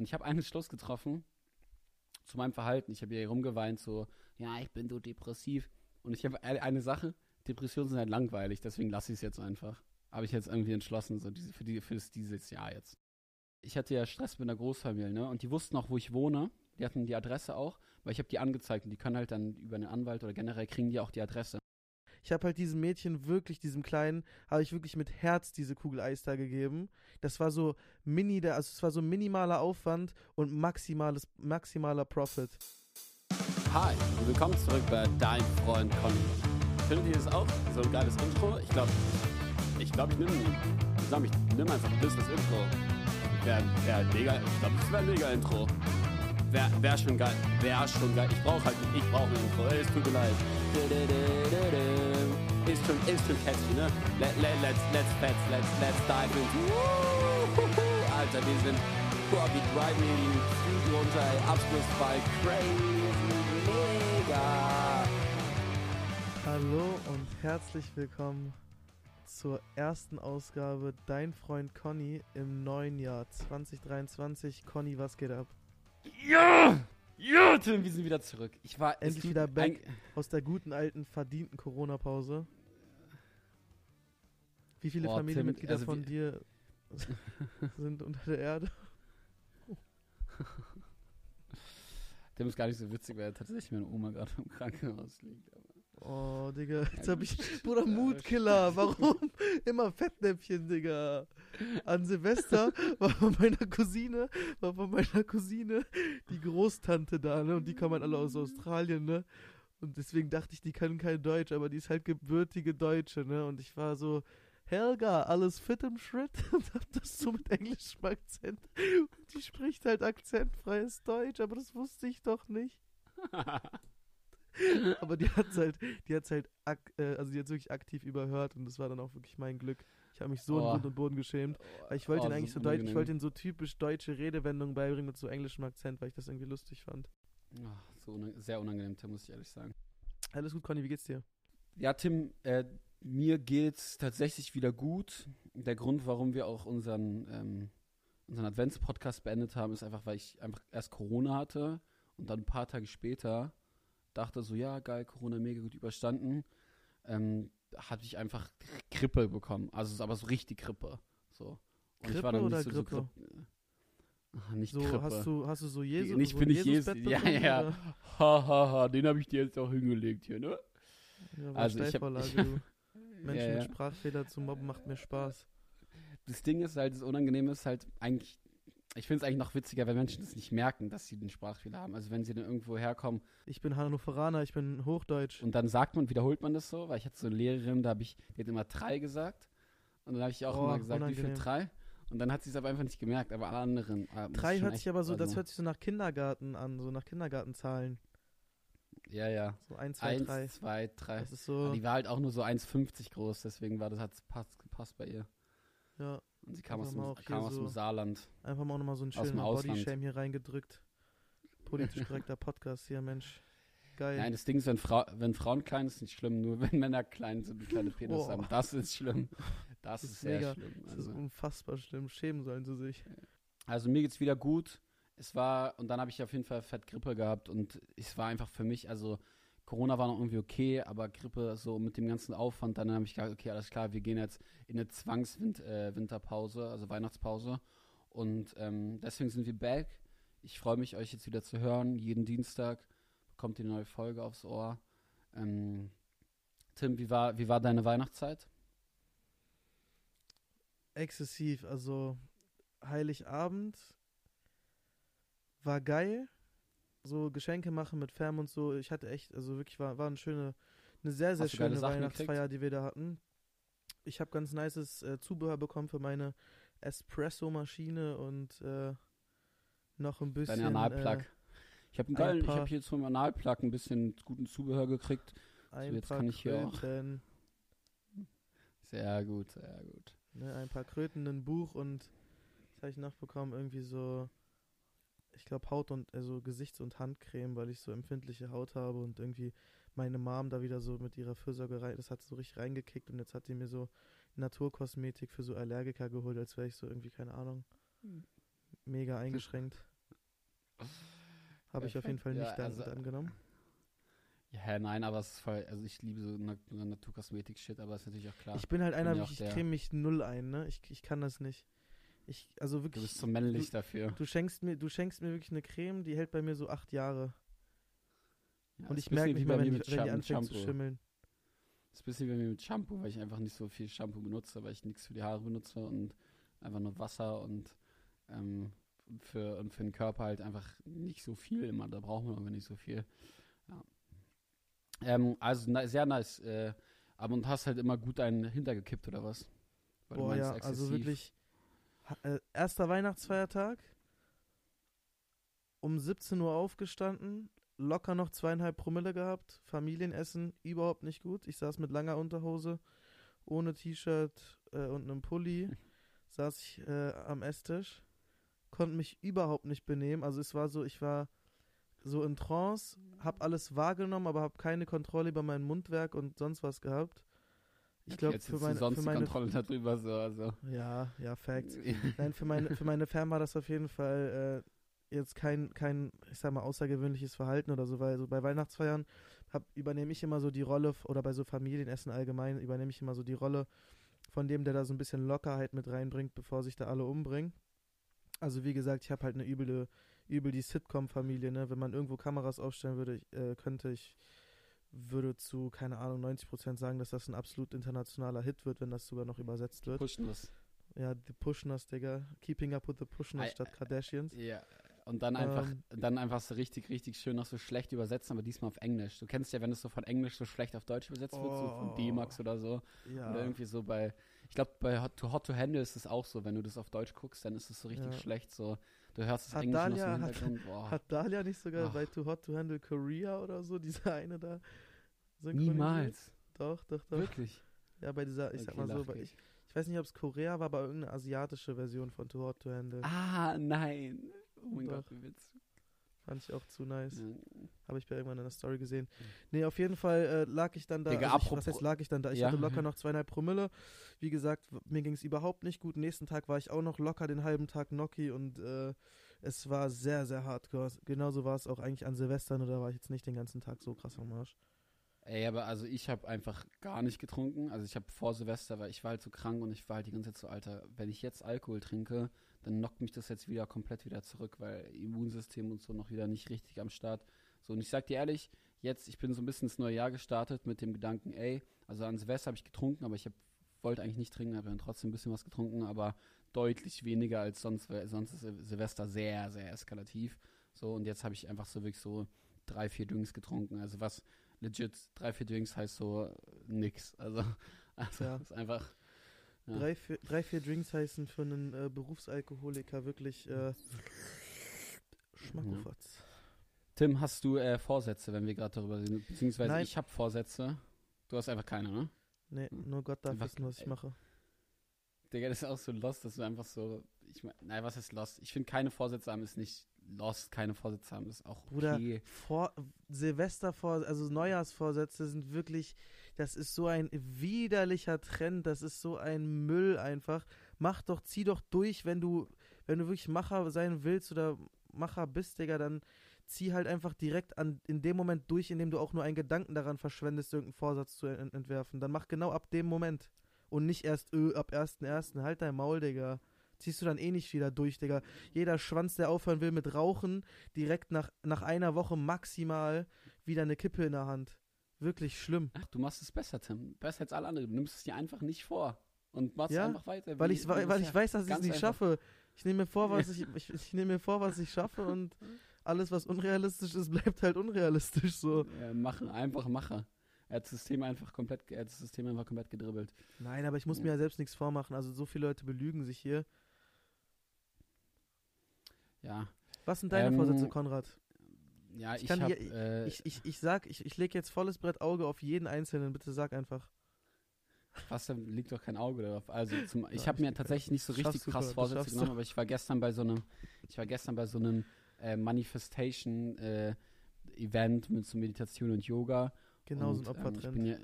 Und ich habe einen Schluss getroffen zu meinem Verhalten. Ich habe hier rumgeweint, so, ja, ich bin so depressiv. Und ich habe eine Sache, Depressionen sind halt langweilig, deswegen lasse ich es jetzt einfach. Habe ich jetzt irgendwie entschlossen, so diese, für, die, für dieses Jahr jetzt. Ich hatte ja Stress mit einer Großfamilie, ne? Und die wussten auch, wo ich wohne. Die hatten die Adresse auch, weil ich habe die angezeigt und die können halt dann über einen Anwalt oder generell kriegen die auch die Adresse. Ich habe halt diesem Mädchen wirklich, diesem Kleinen, habe ich wirklich mit Herz diese Kugel Eis da gegeben. Das war so mini, also es war so minimaler Aufwand und maximales, maximaler Profit. Hi und willkommen zurück bei Dein Freund Conny. Findet ihr das auch? So ein geiles Intro? Ich glaube, ich glaube, ich nehme, ich ich nehme einfach ein bisschen das Intro. Wäre wär mega, ich glaube, das wäre ein mega Intro. Wäre wär schon geil, wäre schon geil. Ich brauche halt, ich brauche ein Intro. Es tut mir leid. Ist schon, ist schon catchy, ne? Let, let, let's, let's, let's, let's, let's dive into. Alter, wir sind, boah, wir driven hier die runter, ey. Abschlussball, crazy, mega. Hallo und herzlich willkommen zur ersten Ausgabe Dein Freund Conny im neuen Jahr 2023. Conny, was geht ab? Ja! Ja, Tim, wir sind wieder zurück. Ich war endlich wieder back aus der guten alten verdienten Corona-Pause. Wie viele Boah, Familienmitglieder also von dir sind unter der Erde? Tim ist gar nicht so witzig, weil tatsächlich meine Oma gerade im Krankenhaus liegt. Aber Oh, Digga, jetzt hab ich. Bruder, Mutkiller. Warum? Immer Fettnäpfchen, Digga. An Silvester war von meiner Cousine, war von meiner Cousine die Großtante da, ne? Und die kommen halt alle aus Australien, ne? Und deswegen dachte ich, die können kein Deutsch, aber die ist halt gebürtige Deutsche, ne? Und ich war so, Helga, alles fit im Schritt? Und hab das so mit englischem Akzent. Und die spricht halt akzentfreies Deutsch, aber das wusste ich doch nicht. Aber die hat's halt, die hat's halt, äh, also die hat's wirklich aktiv überhört und das war dann auch wirklich mein Glück. Ich habe mich so oh. in Grund und Boden geschämt. Weil ich wollte oh, ihn eigentlich so deutsch, ich wollte ihn so typisch deutsche Redewendungen beibringen mit so englischem Akzent, weil ich das irgendwie lustig fand. Oh, so un sehr unangenehm, Tim, muss ich ehrlich sagen. Alles gut, Conny, wie geht's dir? Ja, Tim, äh, mir geht's tatsächlich wieder gut. Der Grund, warum wir auch unseren, ähm, unseren Advents-Podcast beendet haben, ist einfach, weil ich einfach erst Corona hatte und dann ein paar Tage später dachte so, ja, geil, Corona mega gut überstanden. Ähm, hatte ich einfach Grippe bekommen. Also aber so richtig Grippe. So. Und Grippe ich war dann nicht so, Grippe? So Ach, nicht so, Grippe. Hast du, hast du so Jesus? Nicht so bin ich Jesus. Ja, ja, ja. Ha, ha, ha. Den habe ich dir jetzt auch hingelegt hier, ne? Ja, also ich hab, ich, Menschen ja, ja. mit Sprachfehler zu mobben macht mir Spaß. Das Ding ist halt, das Unangenehme ist halt eigentlich ich finde es eigentlich noch witziger, wenn Menschen das nicht merken, dass sie den Sprachfehler haben. Also wenn sie dann irgendwo herkommen. Ich bin Hannoveraner, ich bin Hochdeutsch. Und dann sagt man, wiederholt man das so, weil ich hatte so eine Lehrerin, da habe ich, die hat immer drei gesagt. Und dann habe ich auch oh, immer gesagt, unangenehm. wie viel drei? Und dann hat sie es aber einfach nicht gemerkt, aber alle anderen. Ah, drei hört sich aber so, also das hört sich so nach Kindergarten an, so nach Kindergartenzahlen. Ja, ja. So ein, zwei, eins, drei. zwei, drei. Das ist so. Aber die war halt auch nur so 1,50 groß, deswegen war das, hat es gepasst bei ihr. Ja. Und sie kam, aus dem, kam aus dem Saarland. Einfach mal nochmal so einen schönen Bodyshame hier reingedrückt. Politisch korrekter Podcast hier, Mensch. Geil. Nein, das Ding ist, wenn, Frau, wenn Frauen klein sind, ist nicht schlimm. Nur wenn Männer klein sind und kleine Penis haben, das ist schlimm. Das, das ist, sehr mega, schlimm. Also. Das ist unfassbar schlimm. Schämen sollen sie sich. Also mir geht's wieder gut. Es war, und dann habe ich auf jeden Fall Fettgrippe gehabt und es war einfach für mich, also Corona war noch irgendwie okay, aber Grippe so mit dem ganzen Aufwand, dann habe ich gesagt, okay, alles klar, wir gehen jetzt in eine Zwangswinterpause, äh, also Weihnachtspause. Und ähm, deswegen sind wir back. Ich freue mich, euch jetzt wieder zu hören. Jeden Dienstag bekommt ihr eine neue Folge aufs Ohr. Ähm, Tim, wie war, wie war deine Weihnachtszeit? Exzessiv, also Heiligabend war geil so Geschenke machen mit Fam und so. Ich hatte echt, also wirklich war, war eine schöne, eine sehr, sehr schöne Weihnachtsfeier, die wir da hatten. Ich habe ganz nices äh, Zubehör bekommen für meine Espresso-Maschine und äh, noch ein bisschen. Dein Analplug. Äh, ich habe habe hier zum Analplug ein bisschen guten Zubehör gekriegt. Ein so, jetzt paar kann ich hier auch. Sehr gut, sehr gut. Ne, ein paar Kröten, ein Buch und was habe ich noch bekommen? Irgendwie so ich glaube, Haut und, also Gesichts- und Handcreme, weil ich so empfindliche Haut habe und irgendwie meine Mom da wieder so mit ihrer Fürsorge rein, das hat so richtig reingekickt und jetzt hat die mir so Naturkosmetik für so Allergiker geholt, als wäre ich so irgendwie, keine Ahnung, mega eingeschränkt. Habe ich auf jeden Fall nicht Ja, also- angenommen. Ja, nein, aber es ist voll, also ich liebe so Na Naturkosmetik-Shit, aber ist natürlich auch klar. Ich bin halt einer, ich, ich creme mich null ein, ne? Ich, ich kann das nicht. Ich, also du wirklich. bist zu männlich dafür. Du schenkst mir, du schenkst mir wirklich eine Creme, die hält bei mir so acht Jahre. Ja, Und ich merke nicht mehr, wenn die, wenn die anfängt zu Shampoo. schimmeln. ist ein bisschen wie bei mir mit Shampoo, weil ich einfach nicht so viel Shampoo benutze, weil ich nichts für die Haare benutze und einfach nur Wasser und ähm, für, und für den Körper halt einfach nicht so viel immer. Da braucht man aber nicht so viel. Ja. Ähm, also na, sehr nice. Äh, aber und hast halt immer gut einen hintergekippt oder was? Weil du Boah, ja, also wirklich. Äh, erster Weihnachtsfeiertag. Um 17 Uhr aufgestanden, locker noch zweieinhalb Promille gehabt, Familienessen, überhaupt nicht gut. Ich saß mit langer Unterhose, ohne T-Shirt äh, und einem Pulli, saß ich äh, am Esstisch, konnte mich überhaupt nicht benehmen. Also es war so, ich war so in Trance, hab alles wahrgenommen, aber hab keine Kontrolle über mein Mundwerk und sonst was gehabt. Ich glaube, für sonst für meine Kontrolle darüber so, also. ja, ja, Facts. Nein, für meine, für meine Fam war das auf jeden Fall äh, jetzt kein, kein, ich sag mal, außergewöhnliches Verhalten oder so, weil so bei Weihnachtsfeiern hab, übernehme ich immer so die Rolle, oder bei so Familienessen allgemein, übernehme ich immer so die Rolle von dem, der da so ein bisschen Lockerheit mit reinbringt, bevor sich da alle umbringen. Also wie gesagt, ich habe halt eine üble, übel die Sitcom-Familie, ne? Wenn man irgendwo Kameras aufstellen würde, ich, äh, könnte ich würde zu, keine Ahnung, 90% sagen, dass das ein absolut internationaler Hit wird, wenn das sogar noch übersetzt wird. Pushen das. Ja, die Pushners, Digga. Keeping up with the Pushners statt Kardashians. Ja. Und dann einfach, Ähm. dann einfach so richtig, richtig schön noch so schlecht übersetzen, aber diesmal auf Englisch. Du kennst ja, wenn es so von Englisch so schlecht auf Deutsch übersetzt wird, so von Oh. D-Max oder so. Ja. Oder irgendwie so bei, ich glaube, bei Hot to, Hot to Handle ist es auch so, wenn du das auf Deutsch guckst, dann ist es so richtig Ja. schlecht. So, du hörst Hat Englisch im hat- Hintergrund. Boah. Hat Dahlia nicht sogar Ach. bei Too Hot to Handle Korea oder so, diese eine da? Niemals. Doch, doch, doch. Wirklich. Ja, bei dieser, ich sag Okay, mal so, ich, ich weiß nicht, ob es Korea war, aber irgendeine asiatische Version von Too Hot to Handle. Ah, nein. Oh mein Doch. Gott, wie witzig. Fand ich auch zu nice. Ja. Habe ich bei irgendwann in der Story gesehen. Nee, auf jeden Fall äh, lag ich dann da. Digga, also ich, was heißt lag ich dann da? Ich Ja. hatte locker noch zweieinhalb Promille. Wie gesagt, mir ging es überhaupt nicht gut. Nächsten Tag war ich auch noch locker den halben Tag Gnocchi und äh, es war sehr, sehr hardcore. Genauso war es auch eigentlich an Silvester, nur da war ich jetzt nicht den ganzen Tag so krass am Arsch. Ey, aber also ich habe einfach gar nicht getrunken. Also ich habe vor Silvester, weil ich war halt so krank und ich war halt die ganze Zeit so, Alter, wenn ich jetzt Alkohol trinke, dann knockt mich das jetzt wieder komplett wieder zurück, weil Immunsystem und so noch wieder nicht richtig am Start. So, und ich sag dir ehrlich, jetzt, ich bin so ein bisschen ins neue Jahr gestartet mit dem Gedanken, ey, also an Silvester habe ich getrunken, aber ich hab, wollte eigentlich nicht trinken, habe dann trotzdem ein bisschen was getrunken, aber deutlich weniger als sonst, weil sonst ist Sil- Silvester sehr, sehr eskalativ. So, und jetzt habe ich einfach so wirklich so drei, vier Drinks getrunken. Also was legit drei, vier Drinks heißt so nix. Also, also Ja. ist einfach. Ja. Drei, vier, drei, vier Drinks heißen für einen äh, Berufsalkoholiker wirklich äh, Schmackofatz. Tim, hast du äh, Vorsätze, wenn wir gerade darüber reden? Beziehungsweise Nein. ich habe Vorsätze. Du hast einfach keine, ne? Nee, nur Gott darf wissen, was ich mache. Digga, das ist auch so lost, dass du einfach so. Ich mein, nein, was ist lost? Ich finde, keine Vorsätze haben ist nicht lost. Keine Vorsätze haben ist auch Bruder, okay. Vor Silvestervor also Neujahrsvorsätze sind wirklich, das ist so ein widerlicher Trend, das ist so ein Müll einfach. Mach doch, zieh doch durch, wenn du, wenn du wirklich Macher sein willst oder Macher bist, Digga, dann zieh halt einfach direkt an, in dem Moment durch, in dem du auch nur einen Gedanken daran verschwendest, irgendeinen Vorsatz zu ent entwerfen. Dann mach genau ab dem Moment. Und nicht erst, öh, ab 1.1. Halt dein Maul, Digga. Ziehst du dann eh nicht wieder durch, Digga. Jeder Schwanz, der aufhören will mit Rauchen, direkt nach, nach einer Woche maximal wieder eine Kippe in der Hand. Wirklich schlimm. Ach, du machst es besser, Tim. Besser als alle anderen. Du nimmst es dir einfach nicht vor. Und machst Ja, einfach weiter. Weil ich, weil, ich weiß, dass ich es nicht einfach. schaffe. Ich nehme mir vor, was ich, ich, ich nehme mir vor, was ich schaffe und alles, was unrealistisch ist, bleibt halt unrealistisch so. Ja, machen, einfach Macher. Er hat das System einfach komplett, er hat das System einfach komplett gedribbelt. Nein, aber ich muss Ja. mir ja selbst nichts vormachen. Also so viele Leute belügen sich hier. Ja. Was sind deine Ähm, Vorsätze, Konrad? Ja, Ich ich, kann hab, hier- äh, Ich, ich, ich sag, ich, ich lege jetzt volles Brett Auge auf jeden Einzelnen. Bitte sag einfach. Was, da liegt doch kein Auge darauf. Also zum, ich Ja, habe mir tatsächlich nicht so richtig krass Vorsätze genommen, aber ich war gestern bei so einem, ich war gestern bei so einem äh, Manifestation äh, Event mit so Meditation und Yoga. Genau so und, ein ähm, Opfertrend. bin ja,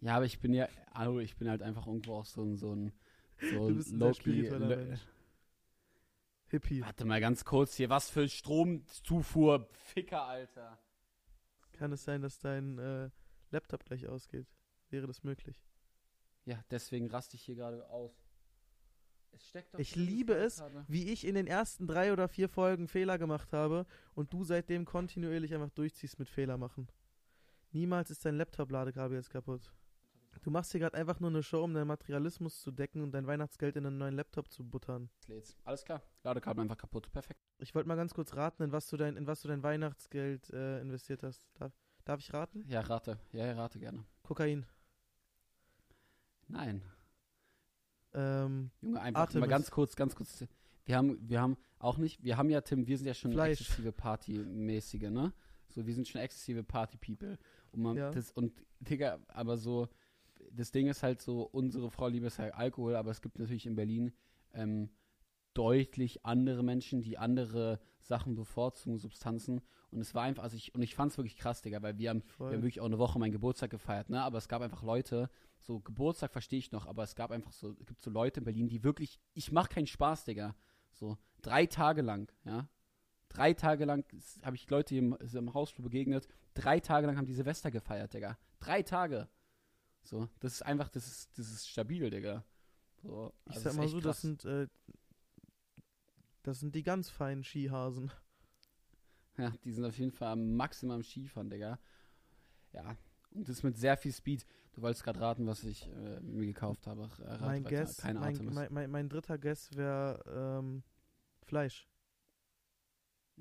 ja, aber ich bin ja, also ich bin halt einfach irgendwo auch so ein, so ein, so Du bist ein sehr Hippie. Warte mal ganz kurz hier, was für Stromzufuhr, Ficker, Alter. Kann es sein, dass dein äh, Laptop gleich ausgeht? Wäre das möglich? Ja, deswegen raste ich hier gerade aus. Es steckt doch Ich liebe es, wie ich in den ersten drei oder vier Folgen Fehler gemacht habe und du seitdem kontinuierlich einfach durchziehst mit Fehler machen. Niemals ist dein Laptop-Ladekabel jetzt kaputt. Du machst hier gerade einfach nur eine Show, um deinen Materialismus zu decken und dein Weihnachtsgeld in einen neuen Laptop zu buttern. Lädt's. Alles klar. Ladekabel einfach kaputt. Perfekt. Ich wollte mal ganz kurz raten, in was du dein, in was du dein Weihnachtsgeld äh, investiert hast. Darf, darf ich raten? Ja, rate. Ja, rate gerne. Kokain. Nein. Ähm, Junge, einfach Artemis. mal ganz kurz, ganz kurz. Wir haben, wir haben auch nicht, wir haben ja, Tim, wir sind ja schon Fleisch. exzessive Partymäßige, ne? So, wir sind schon exzessive Party-People. Und, man, Ja. das, und, Digga, aber so, das Ding ist halt so, unsere Vorliebe ist halt Alkohol, aber es gibt natürlich in Berlin ähm, deutlich andere Menschen, die andere Sachen bevorzugen, Substanzen. Und es war einfach, also ich, und ich fand's wirklich krass, Digga, weil wir haben wir haben wirklich auch eine Woche meinen Geburtstag gefeiert, ne? Aber es gab einfach Leute, so Geburtstag verstehe ich noch, aber es gab einfach so, es gibt so Leute in Berlin, die wirklich, ich mach keinen Spaß, Digga. So, drei Tage lang, ja. Drei Tage lang habe ich Leute hier im, im Hausflur begegnet. Drei Tage lang haben die Silvester gefeiert, Digga. Drei Tage. So, das ist einfach, das ist, das ist stabil, Digga. So, ich also sag ist mal so, das krass. sind, äh, das sind die ganz feinen Skihasen. Ja, die sind auf jeden Fall am Maximum am Skifahren, Digga. Ja, und das mit sehr viel Speed. Du wolltest gerade raten, was ich äh, mir gekauft habe. Ach, äh, Mein weiter. Guess, Keine mein, mein, mein, mein dritter Guess wäre ähm, Fleisch.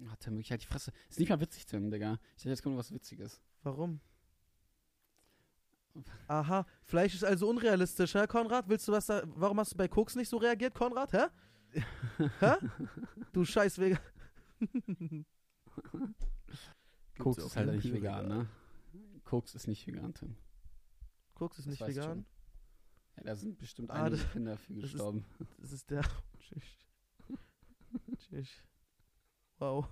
Ah, Tim, wirklich halt die Fresse. Ist nicht mal witzig, Tim, Digga. Ich dachte, jetzt kommt was Witziges. Warum? Aha, Fleisch ist also unrealistisch, hä, Konrad? Willst du was da. Warum hast du bei Koks nicht so reagiert, Konrad, hä? hä? Du scheiß Vegan. Koks ist halt nicht vegan, ne? Koks ist nicht vegan, Tim. Koks ist Das nicht vegan. Ja, da sind bestimmt Ah, einige das- Kinder für das ist- gestorben. Das ist der. Tschüss. Tschüss. Wow,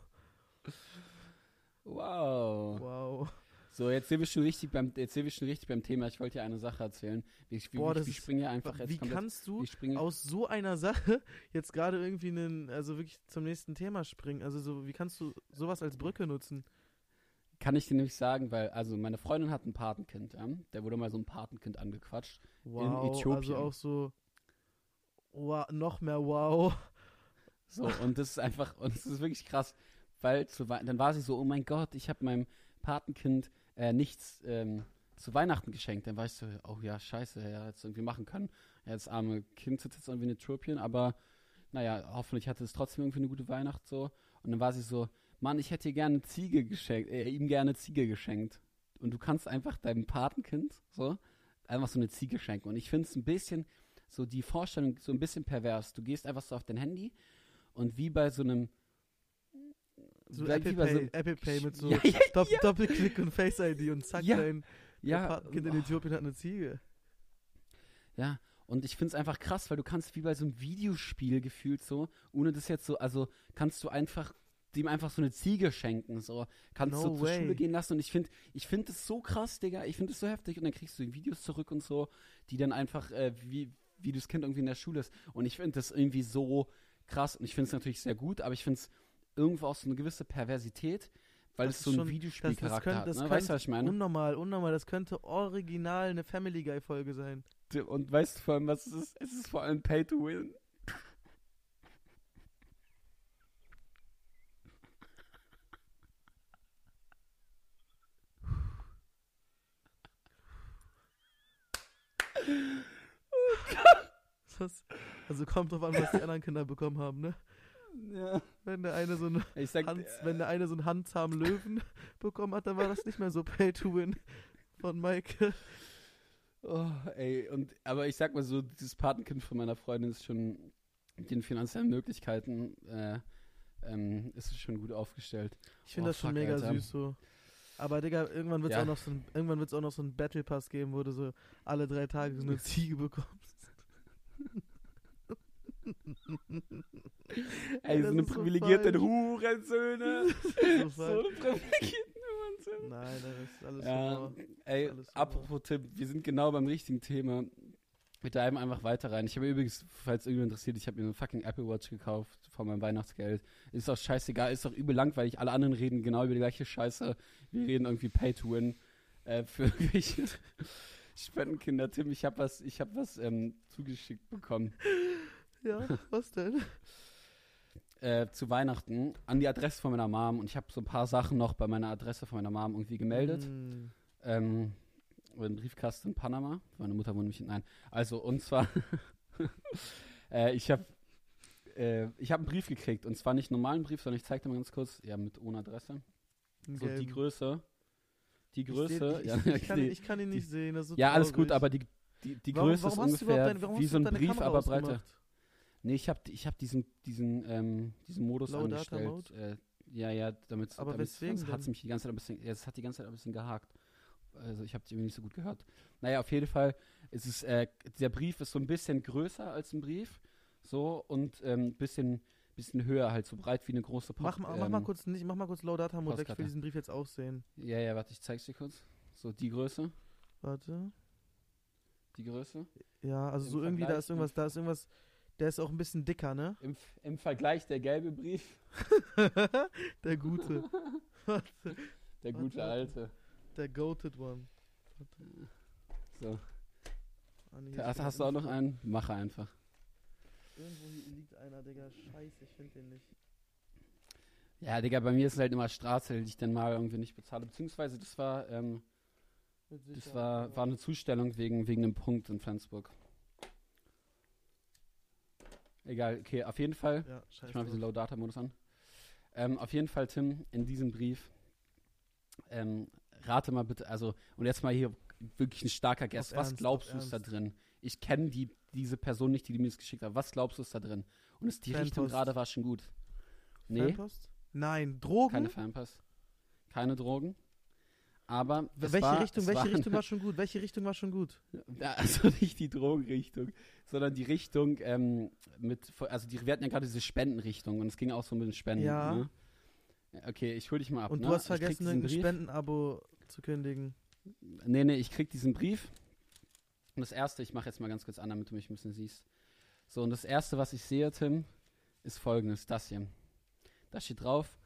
Wow. wow. So, jetzt sind wir schon richtig beim, jetzt sind wir schon richtig beim Thema. Ich wollte dir eine Sache erzählen. Ich, Boah, ich, das wir ist- einfach jetzt Wie komplett. kannst du aus so einer Sache jetzt gerade irgendwie einen, also wirklich zum nächsten Thema springen? Also so, wie kannst du sowas als Brücke nutzen? kann ich dir nämlich sagen, weil, also meine Freundin hat ein Patenkind, ja? Der wurde mal so ein Patenkind angequatscht. Wow, Äthiopien. also auch so wow, noch mehr wow. So, und das ist einfach, und das ist wirklich krass, weil zu, dann war sie so, oh mein Gott, ich habe meinem Patenkind äh, nichts ähm, zu Weihnachten geschenkt. Dann ich so, oh ja, scheiße, ja, jetzt irgendwie machen können. Ja, das arme Kind sitzt jetzt irgendwie in Äthiopien, aber naja, hoffentlich hatte es trotzdem irgendwie eine gute Weihnacht so. Und dann war sie so, Mann, ich hätte gerne Ziege geschenkt, äh, ihm gerne Ziege geschenkt. Und du kannst einfach deinem Patenkind so einfach so eine Ziege schenken. Und ich finde es ein bisschen, so die Vorstellung so ein bisschen pervers. Du gehst einfach so auf dein Handy und wie bei so einem So Apple so Pay, einem- Apple Pay mit so Ja, ja, Dopp Doppelklick und Face ID und zack, Ja, dein, ja, Patenkind in oh, Äthiopien hat eine Ziege. ja. Und ich finde es einfach krass, weil du kannst wie bei so einem Videospiel gefühlt so, ohne das jetzt so, also kannst du einfach dem einfach so eine Ziege schenken, so kannst No du zur. Schule gehen lassen und ich finde, ich finde das so krass, Digga, ich finde das so heftig und dann kriegst du die Videos zurück und so, die dann einfach äh, wie wie das Kind irgendwie in der Schule ist und ich finde das irgendwie so krass und ich finde es natürlich sehr gut, aber ich finde es irgendwo auch so eine gewisse Perversität, weil Das es so einen schon- Videospielcharakter hat, das ne? könnte Weißt du, was ich meine? Unnormal, unnormal. Das könnte original eine Family Guy Folge sein. Und weißt du vor allem, was es ist? Es ist vor allem Pay to Win. Das, also kommt drauf an, was die anderen Kinder bekommen haben, ne? Ja. Wenn der eine so einen sag, Hans, wenn der eine so einen handzahmen Löwen bekommen hat, dann war das nicht mehr so Pay to Win von Maike. oh, ey, und, aber ich sag mal so, dieses Patenkind von meiner Freundin ist schon mit den finanziellen Möglichkeiten, äh, ähm, ist schon gut aufgestellt. Ich finde Oh, das schon mega Alter. süß so. Aber Digga, irgendwann wird es Ja. auch noch so ein, irgendwann wird's auch noch so ein Battle Pass geben, wo du so alle drei Tage so eine Ziege bekommst. Ey, so eine so privilegierte falsch. Hurensöhne. so so eine privilegierten Hurensöhne. Nein, das ist alles Ja, Humor. ey, alles apropos Tipp, wir sind genau beim richtigen Thema. Wir treiben einfach weiter rein. Ich habe übrigens, falls irgendjemand interessiert, ich habe mir eine fucking Apple Watch gekauft von meinem Weihnachtsgeld. Ist doch scheißegal, ist doch übel langweilig. Alle anderen reden genau über die gleiche Scheiße. Wir reden irgendwie Pay to Win äh, für irgendwelche Spendenkinder. Tim, ich habe was, ich hab was ähm, zugeschickt bekommen. Ja, was denn? Äh, zu Weihnachten an die Adresse von meiner Mom und ich habe so ein paar Sachen noch bei meiner Adresse von meiner Mom irgendwie gemeldet. Mm. Ähm, im Briefkasten in Panama. Meine Mutter wohnt nämlich in. Nein. Also, und zwar. äh, ich habe äh, ich hab einen Brief gekriegt. Und zwar nicht einen normalen Brief, sondern ich zeige dir mal ganz kurz. Ja, mit ohne Adresse. Einen So, die. Größe. Die Ich seh- Größe. Ich, ja, ich, kann, die- ich kann ihn nicht sehen. Ist so ja, alles gut, traurig. aber die, die, die warum, Größe warum ist ungefähr deine, wie so ein Brief, Kamera aber breiter. Nee, ich habe ich hab diesen, diesen, ähm, diesen Modus Low angestellt. Äh, ja, ja, damit Aber weswegen hat denn? mich die ganze Zeit ein bisschen, ja, es hat die ganze Zeit ein bisschen gehakt. Also ich habe die irgendwie nicht so gut gehört. Naja, auf jeden Fall ist es, äh, der Brief ist so ein bisschen größer als ein Brief, so und ein ähm, bisschen, bisschen höher, halt so breit wie eine große Pop. Mach, mal- mach mal ähm, kurz nicht, mach mal kurz Low Data Mode weg. Ich will diesen Brief jetzt auch sehen. Ja, ja, warte, ich zeig's dir kurz. So, die Größe, Warte. die Größe. Ja, also Im so irgendwie, da Vergleich ist irgendwas, da ist irgendwas, der ist auch ein bisschen dicker, ne? Im, Im Vergleich der gelbe Brief, der gute. Warte, der Warte, gute warte. alte. der goated one. So. Ah, nee, Hast, hast du auch noch einen? Mache einfach. Irgendwo hier liegt einer, Digga. Scheiße, ich finde den nicht. Ja, Digga, bei mir ist es halt immer Straße, die ich dann mal irgendwie nicht bezahle. Beziehungsweise das war, ähm, das war, war eine Zustellung wegen, wegen einem Punkt in Flensburg. Egal, okay, auf jeden Fall. Ja, Ich scheiße. mache diesen Low-Data-Modus an. Ähm, auf jeden Fall, Tim, in diesem Brief, ähm, rate mal bitte, also, und jetzt mal hier wirklich ein starker Guess. Auf Was Ernst, glaubst du ist da drin? Ich kenne die, diese Person nicht, die, die mir das geschickt hat. Was glaubst du ist da drin? Und ist die Fanpost. Richtung gerade war schon gut. Nee, Fanpost? Nein, Drogen? keine Fanpass. Keine Drogen. Aber welche war, Richtung, welche war, Richtung war schon gut? Welche Richtung war schon gut? Also nicht die Drogenrichtung, sondern die Richtung ähm, mit, also die, wir hatten ja gerade diese Spendenrichtung und es ging auch so mit den Spenden. Ja. Ne? Okay, ich hole dich mal ab. Und ne? du hast Ich krieg vergessen, Brief. Spendenabo zu kündigen. Nee, nee, ich krieg diesen Brief. Und das erste, ich mache jetzt mal ganz kurz an, damit du mich ein bisschen siehst. So, und das erste, was ich sehe, Tim, ist folgendes: das hier. Da steht drauf: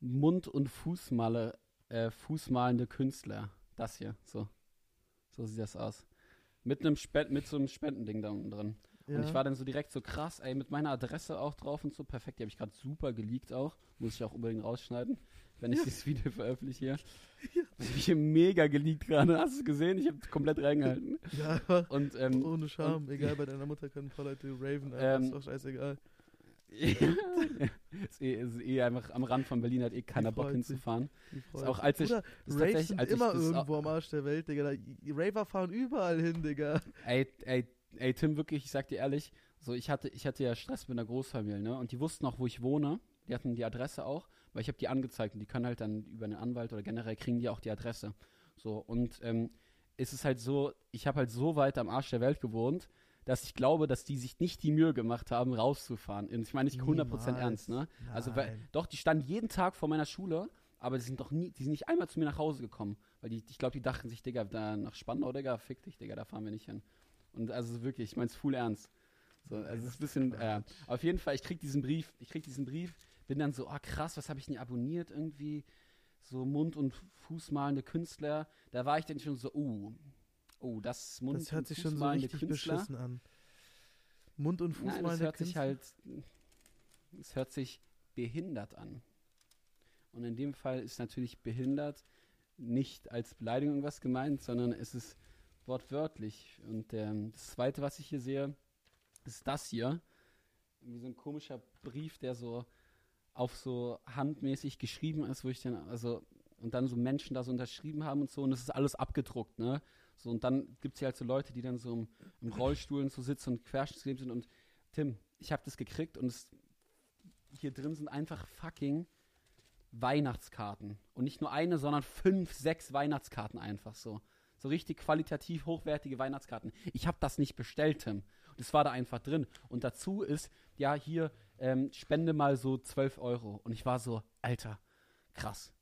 Mund- und Fußmale, äh, Fußmalende Künstler. Das hier, so. So sieht das aus. Mit einem Spend mit so einem Spendending da unten drin. Ja. Und ich war dann so direkt so krass, ey, mit meiner Adresse auch drauf und so. Perfekt, die habe ich gerade super geleakt auch. Muss ich auch unbedingt rausschneiden, wenn ich dieses Video veröffentliche. Ja. Das habe ich hier mega geleakt gerade. Hast du gesehen? Ich habe komplett reingehalten. ja, Und ähm, ohne Scham. und- Egal, bei deiner Mutter können ein paar Leute raven, Ähm, ist doch scheißegal. Ist, eh, ist eh einfach am Rand von Berlin hat eh keiner Bock hinzufahren. Ist auch als ich, ist Raves sind als immer irgendwo am Arsch der Welt, Digga. Raver fahren überall hin, Digga. Ey, ey, ey, Tim, wirklich, ich sag dir ehrlich, so ich hatte, ich hatte ja Stress mit einer Großfamilie, ne? Und die wussten auch, wo ich wohne. Die hatten die Adresse auch, weil ich habe die angezeigt und die können halt dann über einen Anwalt oder generell kriegen die auch die Adresse. So, und ähm, es ist halt so, ich habe halt so weit am Arsch der Welt gewohnt, dass ich glaube, dass die sich nicht die Mühe gemacht haben, rauszufahren. Und ich meine nicht 100% Niemals. ernst, ne? Also, weil, Nein. doch, die standen jeden Tag vor meiner Schule, aber die sind doch nie, die sind nicht einmal zu mir nach Hause gekommen. Weil die, ich glaube, die dachten sich, Digga, da nach Spandau, Digga, fick dich, Digga, da fahren wir nicht hin. Und also wirklich, ich meine es full ernst. So, also es ist ein bisschen, äh, auf jeden Fall, ich krieg diesen Brief, ich krieg diesen Brief, bin dann so, ah krass, was habe ich denn abonniert irgendwie? So Mund- und Fußmalende Künstler. Da war ich dann schon so, uh, oh, das Mund- Das hört sich schon so richtig Künstler. beschissen an. Mund- und Nein, es hört sich halt, es hört sich behindert an. Und in dem Fall ist natürlich behindert nicht als Beleidigung was gemeint, sondern es ist wortwörtlich. Und ähm, das Zweite, was ich hier sehe, ist das hier. Wie so ein komischer Brief, der so auf so handmäßig geschrieben ist, wo ich dann, also, und dann so Menschen da so unterschrieben haben und so, und das ist alles abgedruckt, ne? So, und dann gibt es hier halt so Leute, die dann so im, im Rollstuhl so sitzen und querschnittsgelähmt sind und Tim, ich habe das gekriegt und es, hier drin sind einfach fucking Weihnachtskarten. Und nicht nur eine, sondern fünf, sechs Weihnachtskarten einfach so. So richtig qualitativ hochwertige Weihnachtskarten. Ich habe das nicht bestellt, Tim. Das war da einfach drin. Und dazu ist, ja, hier, ähm, spende mal so 12 Euro. Und ich war so, Alter, krass.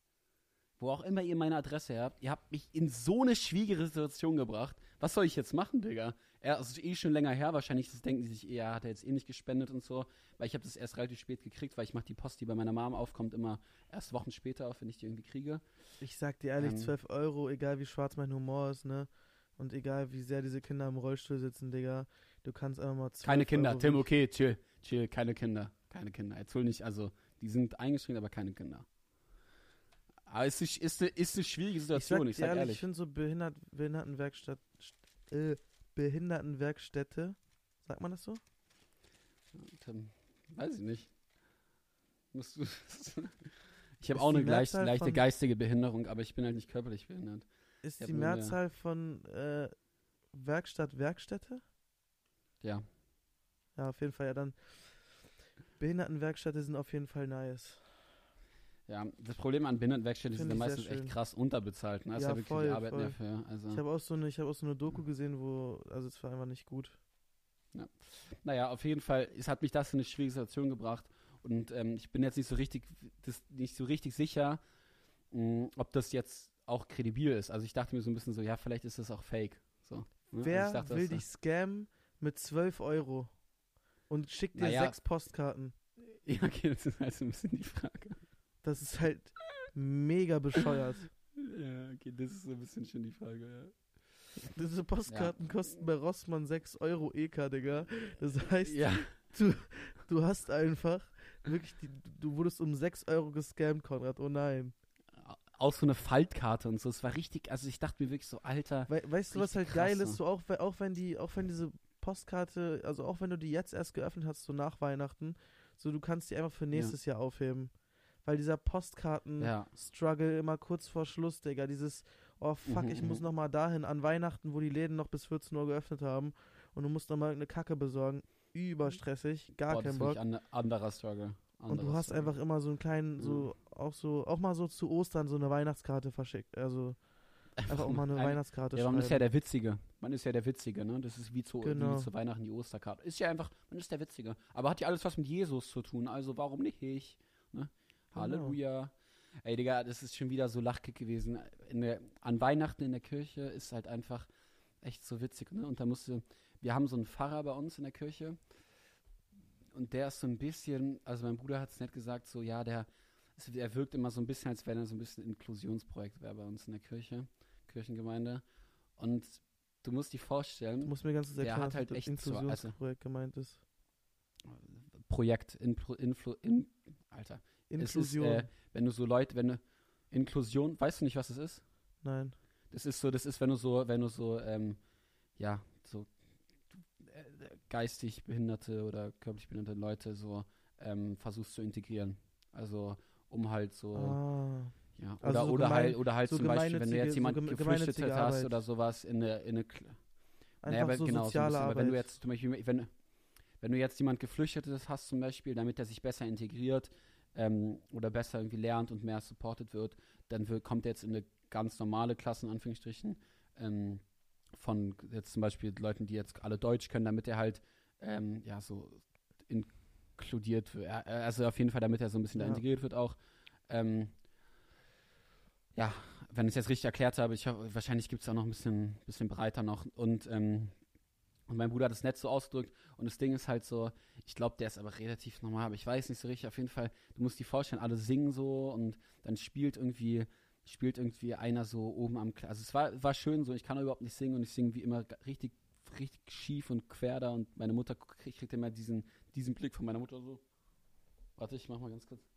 Wo auch immer ihr meine Adresse habt, ihr habt mich in so eine schwierige Situation gebracht. Was soll ich jetzt machen, Digga? Er ist eh schon länger her, wahrscheinlich das denken die sich eher, hat er jetzt eh nicht gespendet und so, weil ich habe das erst relativ spät gekriegt, weil ich mache die Post, die bei meiner Mom aufkommt, immer erst Wochen später auf, wenn ich die irgendwie kriege. Ich sag dir ehrlich, Ähm. 12 Euro, egal wie schwarz mein Humor ist, ne? Und egal wie sehr diese Kinder im Rollstuhl sitzen, Digga, du kannst einfach mal 12 Keine Kinder, Euro Tim, okay, chill, chill, keine Kinder, keine Kinder. Jetzt hol nicht, also, die sind eingeschränkt, aber keine Kinder. Aber es ist, ist, eine, ist eine schwierige Ich sag, Situation, ich sag, ehrlich, ich finde so Behindert, Behindertenwerkstatt, st- äh, Behindertenwerkstätte, sagt man das so? Weiß ich nicht. Musst du. ich habe auch eine gleich, Mehrzahl leichte von- geistige Behinderung, aber ich bin halt nicht körperlich behindert. Ist die nur eine- Mehrzahl von äh, Werkstatt Werkstätte? Ja. Ja, auf jeden Fall, ja dann. Behindertenwerkstätte sind auf jeden Fall nice. Ja, das Problem an Behindertenwerkstätten ist, sind meistens echt krass unterbezahlt. Ne? Das Ja, ja wirklich, voll, die arbeiten ja voll. für. Also. Ich habe auch so eine, ich habe auch so eine Doku gesehen, wo, also es war einfach nicht gut. Naja, auf jeden Fall, es hat mich das in eine schwierige Situation gebracht. Und ähm, ich bin jetzt nicht so richtig, das, nicht so richtig sicher, mh, ob das jetzt auch kredibil ist. Also ich dachte mir so ein bisschen so, ja, vielleicht ist das auch fake. So, ne? also Wer ich dachte, will dich scammen mit 12 Euro und schickt dir Naja. sechs Postkarten? Ja, okay, das ist halt so ein bisschen die Frage. Das ist halt mega bescheuert. Ja, okay, das ist so ein bisschen schon die Frage, ja. Diese Postkarten kosten bei Rossmann 6 Euro EK, Digga. Das heißt, Ja, du hast einfach wirklich, die, du wurdest um 6 Euro gescammt, Konrad. Oh nein. auch so eine Faltkarte und so. Es war richtig, also ich dachte mir wirklich so, Alter, We weißt du, was halt Richtig geil krass, ist? So auch, auch wenn die, auch wenn diese Postkarte, also auch wenn du die jetzt erst geöffnet hast, so nach Weihnachten, so du kannst die einfach für nächstes Jahr aufheben. Weil dieser Postkarten-Struggle ja, immer kurz vor Schluss, Digga, dieses, oh fuck, Mhm, ich muss mhm. noch mal dahin an Weihnachten, wo die Läden noch bis 14 Uhr geöffnet haben und du musst noch mal eine Kacke besorgen. Überstressig, gar boah, das kein ist Bock. wirklich ein anderer Struggle. Und Anderer du hast Struggle. einfach immer so einen kleinen, so, auch so, auch mal so zu Ostern so eine Weihnachtskarte verschickt. Also einfach auch mal eine Ein- Weihnachtskarte Ja, man schreiben. ist ja der Witzige. Man ist ja der Witzige, ne? Das ist wie zu, Genau. wie zu Weihnachten die Osterkarte. Ist ja einfach, man ist der Witzige. Aber hat ja alles was mit Jesus zu tun, also warum nicht ich? Ne? Genau. Halleluja. Ey, Digga, das ist schon wieder so Lachkick gewesen. In der, an Weihnachten in der Kirche ist halt einfach echt so witzig, ne? Und da musste, wir haben so einen Pfarrer bei uns in der Kirche und der ist so ein bisschen, also mein Bruder hat es nett gesagt, so, ja, der, er wirkt immer so ein bisschen, als wenn er so ein bisschen Inklusionsprojekt wäre bei uns in der Kirche, Kirchengemeinde. Und du musst dir Du vorstellen, musst mir ganz Der hat was halt echt so- Inklusionsprojekt gemeint ist. Projekt, Influ, in, Alter, Inklusion. Ist, äh, wenn du so Leute, wenn du, Inklusion, weißt du nicht, was das ist? Nein. Das ist so, das ist, wenn du so, wenn du so, ähm, ja, so äh, geistig behinderte oder körperlich behinderte Leute so ähm, versuchst zu integrieren. Also um halt so, Ah. ja, also oder, so oder gemein- halt, oder halt so zum Beispiel, wenn du jetzt so jemand geme- geflüchtet hast Arbeit. oder sowas in eine, in eine naja, aber so genau, so soziale bisschen, aber Arbeit. wenn du jetzt zum Beispiel, wenn, wenn du jetzt jemand Geflüchtetes hast zum Beispiel, damit er sich besser integriert ähm, oder besser irgendwie lernt und mehr supported wird, dann wird, kommt er jetzt in eine ganz normale Klasse, in Anführungsstrichen, ähm, von jetzt zum Beispiel Leuten, die jetzt alle Deutsch können, damit er halt, ähm, ja, so inkludiert wird. Also auf jeden Fall, damit er so ein bisschen da Ja. integriert wird auch. Ähm, ja, wenn ich es jetzt richtig erklärt habe, ich hoffe, wahrscheinlich gibt es auch noch ein bisschen, bisschen breiter noch. Und, ähm, und mein Bruder hat es nett so ausgedrückt. Und das Ding ist halt so, ich glaube, der ist aber relativ normal, aber ich weiß nicht so richtig. Auf jeden Fall, du musst dir vorstellen, alle singen so und dann spielt irgendwie, spielt irgendwie einer so oben am Kla Also es war, war schön so, ich kann überhaupt nicht singen und ich singe wie immer richtig, richtig schief und quer da und meine Mutter kriegt, kriegt immer diesen, diesen Blick von meiner Mutter so. Warte, ich mach mal ganz kurz.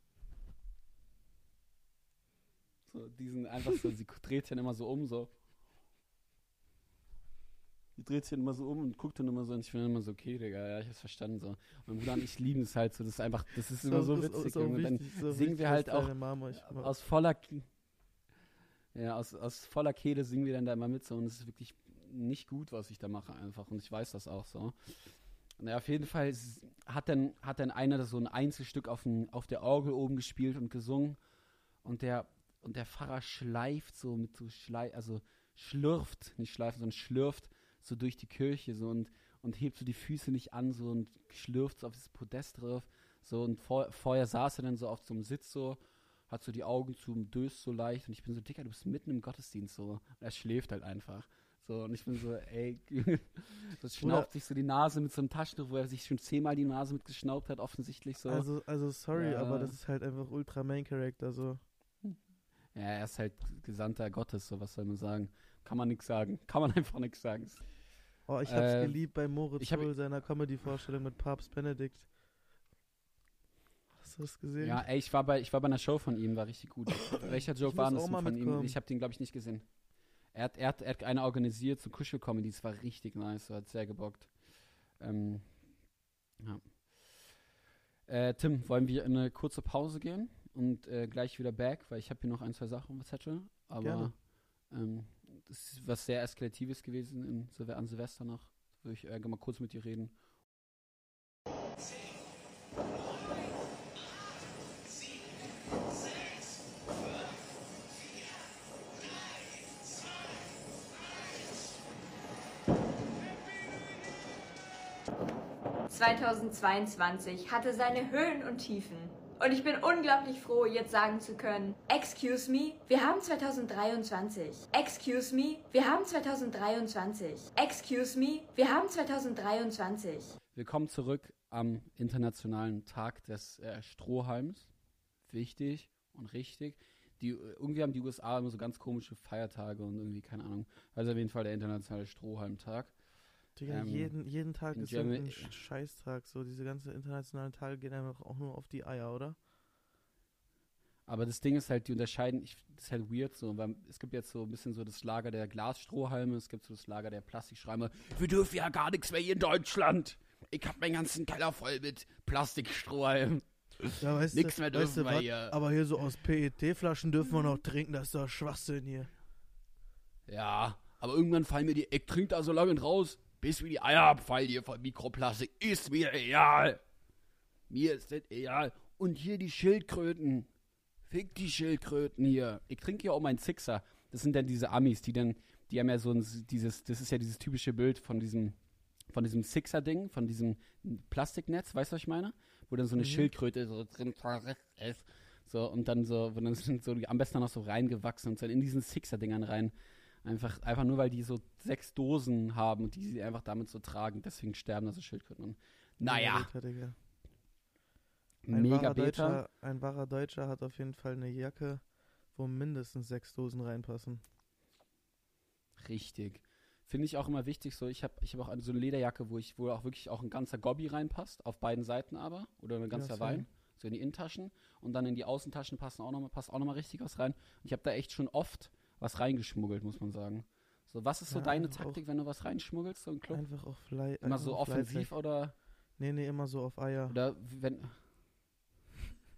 So, diesen einfach so, sie dreht dann immer so um, so. Die dreht sich immer so um und guckt dann immer so und ich bin dann immer so, okay, Digga, ja, ich hab's verstanden, so. Mein Bruder und ich lieben es halt so, das ist einfach, das ist immer so witzig. Junge. Und dann wichtig, auch singen wir halt auch Mama aus voller ja, aus, aus voller Kehle singen wir dann da immer mit so und es ist wirklich nicht gut, was ich da mache einfach und ich weiß das auch so. Naja, auf jeden Fall hat dann, hat dann einer das so ein Einzelstück auf, dem- auf der Orgel oben gespielt und gesungen und der, und der Pfarrer schleift so mit so Schlei, also schlürft, nicht schleift, sondern schlürft so durch die Kirche so und, und hebt so die Füße nicht an so und schlürft so auf dieses Podest drauf so und vor, vorher saß er dann so auf so einem Sitz so hat so die Augen zu und döst so leicht und ich bin so, Dicker, du bist mitten im Gottesdienst so. Und er schläft halt einfach. So, und ich bin so, ey, das schnaubt sich so die Nase mit so einem Taschentuch, wo er sich schon zehnmal die Nase mit geschnaubt hat, offensichtlich so. Also, also sorry, Ja. aber das ist halt einfach ultra Main Character so. ja, er ist halt Gesandter Gottes, so was soll man sagen. Kann man nichts sagen. Kann man einfach nichts sagen. Oh, ich hab's Äh, geliebt bei Moritz Hull seiner Comedy-Vorstellung mit Papst Benedikt. Hast du das gesehen? Ja, ey, ich war bei, ich war bei einer Show von ihm, war richtig gut. Welcher Joke war das von ihm? Ich habe den, glaube ich, nicht gesehen. Er hat, er, hat, er hat eine organisiert, so Kuschelcomedy, das war richtig nice, hat sehr gebockt. Ähm, ja. Äh, Tim, wollen wir in eine kurze Pause gehen und äh, gleich wieder back, weil ich habe hier noch ein, zwei Sachen auf dem Zettel, aber ähm, das ist was sehr Eskalatives gewesen in, Silve- an Silvester noch. Würde ich äh, mal kurz mit dir reden. – 2022 hatte seine Höhen und Tiefen. Und ich bin unglaublich froh, jetzt sagen zu können, Excuse me, wir haben 2023. Excuse me, wir haben 2023. Excuse me, wir haben 2023. Willkommen zurück am Internationalen Tag des äh, Strohhalms. Wichtig und richtig. Die, äh, irgendwie haben die USA immer so ganz komische Feiertage und irgendwie, keine Ahnung. Also auf jeden Fall der Internationale Strohhalmtag. Digga, ähm, jeden, jeden Tag ist irgendein Germany- Sch- Scheißtag. So, diese ganze internationalen Tage gehen einfach auch nur auf die Eier, oder? Aber das Ding ist halt, die unterscheiden, ich, das ist halt weird so, weil es gibt jetzt so ein bisschen so das Lager der Glasstrohhalme, es gibt so das Lager der Plastikschreimer. Wir dürfen ja gar nichts mehr hier in Deutschland. Ich hab meinen ganzen Keller voll mit Plastikstrohhalmen. Ja, weißt du, mehr weißt dürfen du wir was? hier. Aber hier so aus PET-Flaschen dürfen wir noch trinken, das ist doch Schwachsinn hier. Ja, aber irgendwann fallen mir die, ich trink da so lange raus, bis mir die Eier abfallen hier von Mikroplastik. Ist mir egal. Mir ist das egal. Und hier die Schildkröten. Fick die Schildkröten hier. Ich trinke ja auch meinen Sixer. Das sind dann diese Amis, die dann, die haben ja so ein, dieses, das ist ja dieses typische Bild von diesem, von diesem Sixer-Ding, von diesem Plastiknetz, weißt du, was ich meine? Wo dann so eine Mhm. Schildkröte so drin ist. So, und dann so, wo dann sind so die am besten noch so reingewachsen und dann in diesen Sixer-Dingern rein. Einfach, einfach nur, weil die so sechs Dosen haben und die sie einfach damit so tragen. Deswegen sterben da so Schildkröten. Und, naja, Digga. Ein mega wahrer, Beta. Deutscher, ein wahrer Deutscher hat auf jeden Fall eine Jacke, wo mindestens sechs Dosen reinpassen. Richtig. Finde ich auch immer wichtig. So, ich habe ich hab auch eine, so eine Lederjacke, wo ich, wo auch wirklich auch ein ganzer Gobby reinpasst, auf beiden Seiten aber. Oder ein ganzer same. Wein. So in die Innentaschen. Und dann in die Außentaschen passen auch noch mal, passt auch nochmal richtig was rein. Und ich habe da echt schon oft was reingeschmuggelt, muss man sagen. So, was ist so Ja, deine Taktik, wenn du was reinschmuggelst, so im Club? Einfach auf Fly. Immer so offensiv Lifehack. oder, Nee, nee, immer so auf Eier. oder wenn.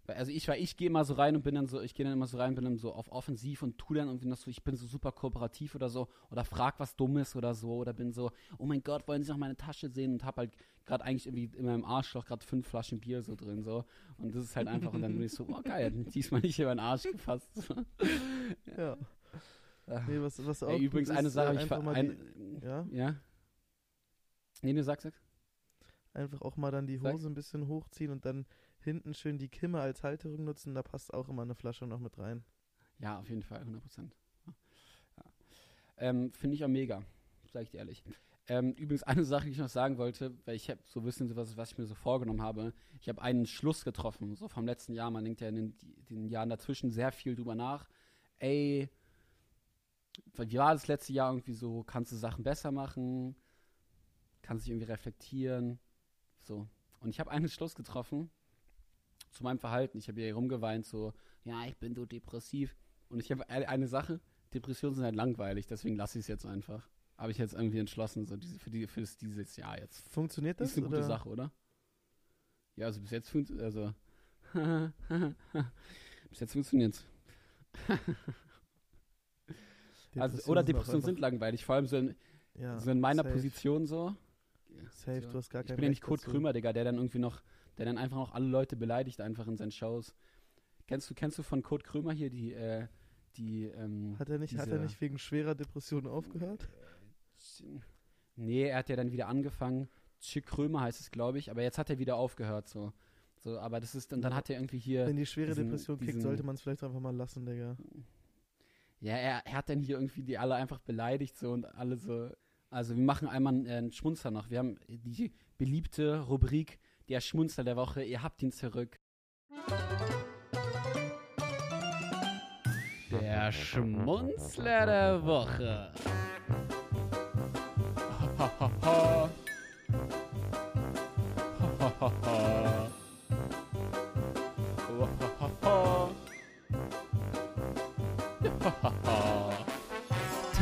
Also ich, weil ich gehe immer so rein und bin dann so, ich gehe dann immer so rein, bin dann so auf offensiv und tu dann irgendwie noch so, ich bin so super kooperativ oder so, oder frag was Dummes oder so, oder bin so, oh mein Gott, wollen Sie noch meine Tasche sehen? Und hab halt gerade eigentlich irgendwie in meinem Arschloch gerade fünf Flaschen Bier so drin, so. Und das ist halt einfach, und dann bin ich so, oh geil, diesmal nicht über den Arsch gefasst. Ja. Ah. Nee, was, was auch Ey, übrigens eine ist, Sache, äh, hab ich einfach ver mal ein, die, ja, ja. Nee, nee, sag, sag. einfach auch mal dann die Sag. Hose ein bisschen hochziehen und dann hinten schön die Kimme als Halterung nutzen, da passt auch immer eine Flasche noch mit rein. Ja, auf jeden Fall, 100 Prozent. Ja. Ja. Ähm, Finde ich auch mega, sag ich dir ehrlich. Ähm, übrigens eine Sache, die ich noch sagen wollte, weil ich habe so ein bisschen sowas, was ich mir so vorgenommen habe. Ich habe einen Schluss getroffen, so vom letzten Jahr. Man denkt ja in den, den Jahren dazwischen sehr viel drüber nach. Ey, wie war das letzte Jahr irgendwie so? Kannst du Sachen besser machen? Kannst dich irgendwie reflektieren? So. Und ich habe einen Schluss getroffen zu meinem Verhalten. Ich habe hier rumgeweint, so, ja, ich bin so depressiv. Und ich habe eine, eine Sache, Depressionen sind halt langweilig, deswegen lasse ich es jetzt einfach. Habe ich jetzt irgendwie entschlossen, so diese, für, die, für das, dieses Jahr jetzt. Funktioniert Das das? ist eine gute oder? Sache, oder? Ja, also bis jetzt funktioniert also bis jetzt funktioniert's. Also, oder Depressionen sind langweilig, vor allem so in, ja, so in meiner safe, Position so. Safe, so. du hast gar Ich bin ja nicht Kurt dazu. Krömer, Digga, der dann irgendwie noch, der dann einfach noch alle Leute beleidigt, einfach in seinen Shows. Kennst du, kennst du von Kurt Krömer hier die, äh, die, ähm, Hat er nicht, hat er diese- nicht wegen schwerer Depressionen aufgehört? Nee, er hat ja dann wieder angefangen. Chick Krömer heißt es, glaube ich, aber jetzt hat er wieder aufgehört so. So, aber das ist, und dann hat er irgendwie hier. Wenn die schwere diesen- Depression kickt, diesen- sollte man es vielleicht einfach mal lassen, Digga. Ja, er, er hat dann hier irgendwie die alle einfach beleidigt so und alle so. Also wir machen einmal einen, äh, einen Schmunzer noch. Wir haben die beliebte Rubrik der Schmunzer der Woche. Ihr habt ihn zurück. Der Schmunzler der Woche.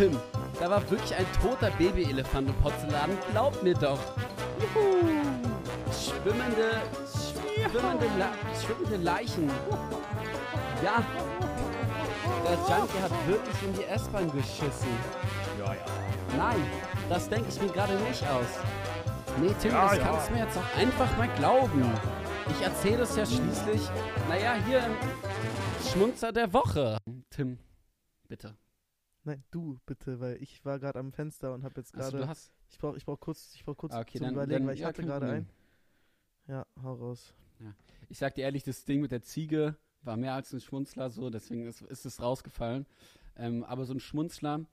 Tim, da war wirklich ein toter Babyelefant im Porzellan. Glaub mir doch. Juhu. Schwimmende, schwimmende, La schwimmende Leichen. Ja, der Junkie hat wirklich in die S-Bahn geschissen. Ja, ja. Nein, das denke ich mir gerade nicht aus. Nee, Tim, Ja, das ja. kannst du mir jetzt auch einfach mal glauben. Ich erzähle es ja schließlich, naja, hier im Schmunzer der Woche. Tim, bitte. Nein, du bitte, weil ich war gerade am Fenster und habe jetzt Also, gerade. du hast. ich brauche ich brauch kurz, ich brauch kurz Ah, okay, zum dann- Überlegen, dann- weil ich ja, hatte gerade einen. Ja, hau raus. Ich sag dir ehrlich, das Ding mit der Ziege war mehr als ein Schmunzler, so, deswegen ist, ist es rausgefallen. Ähm, aber so ein Schmunzler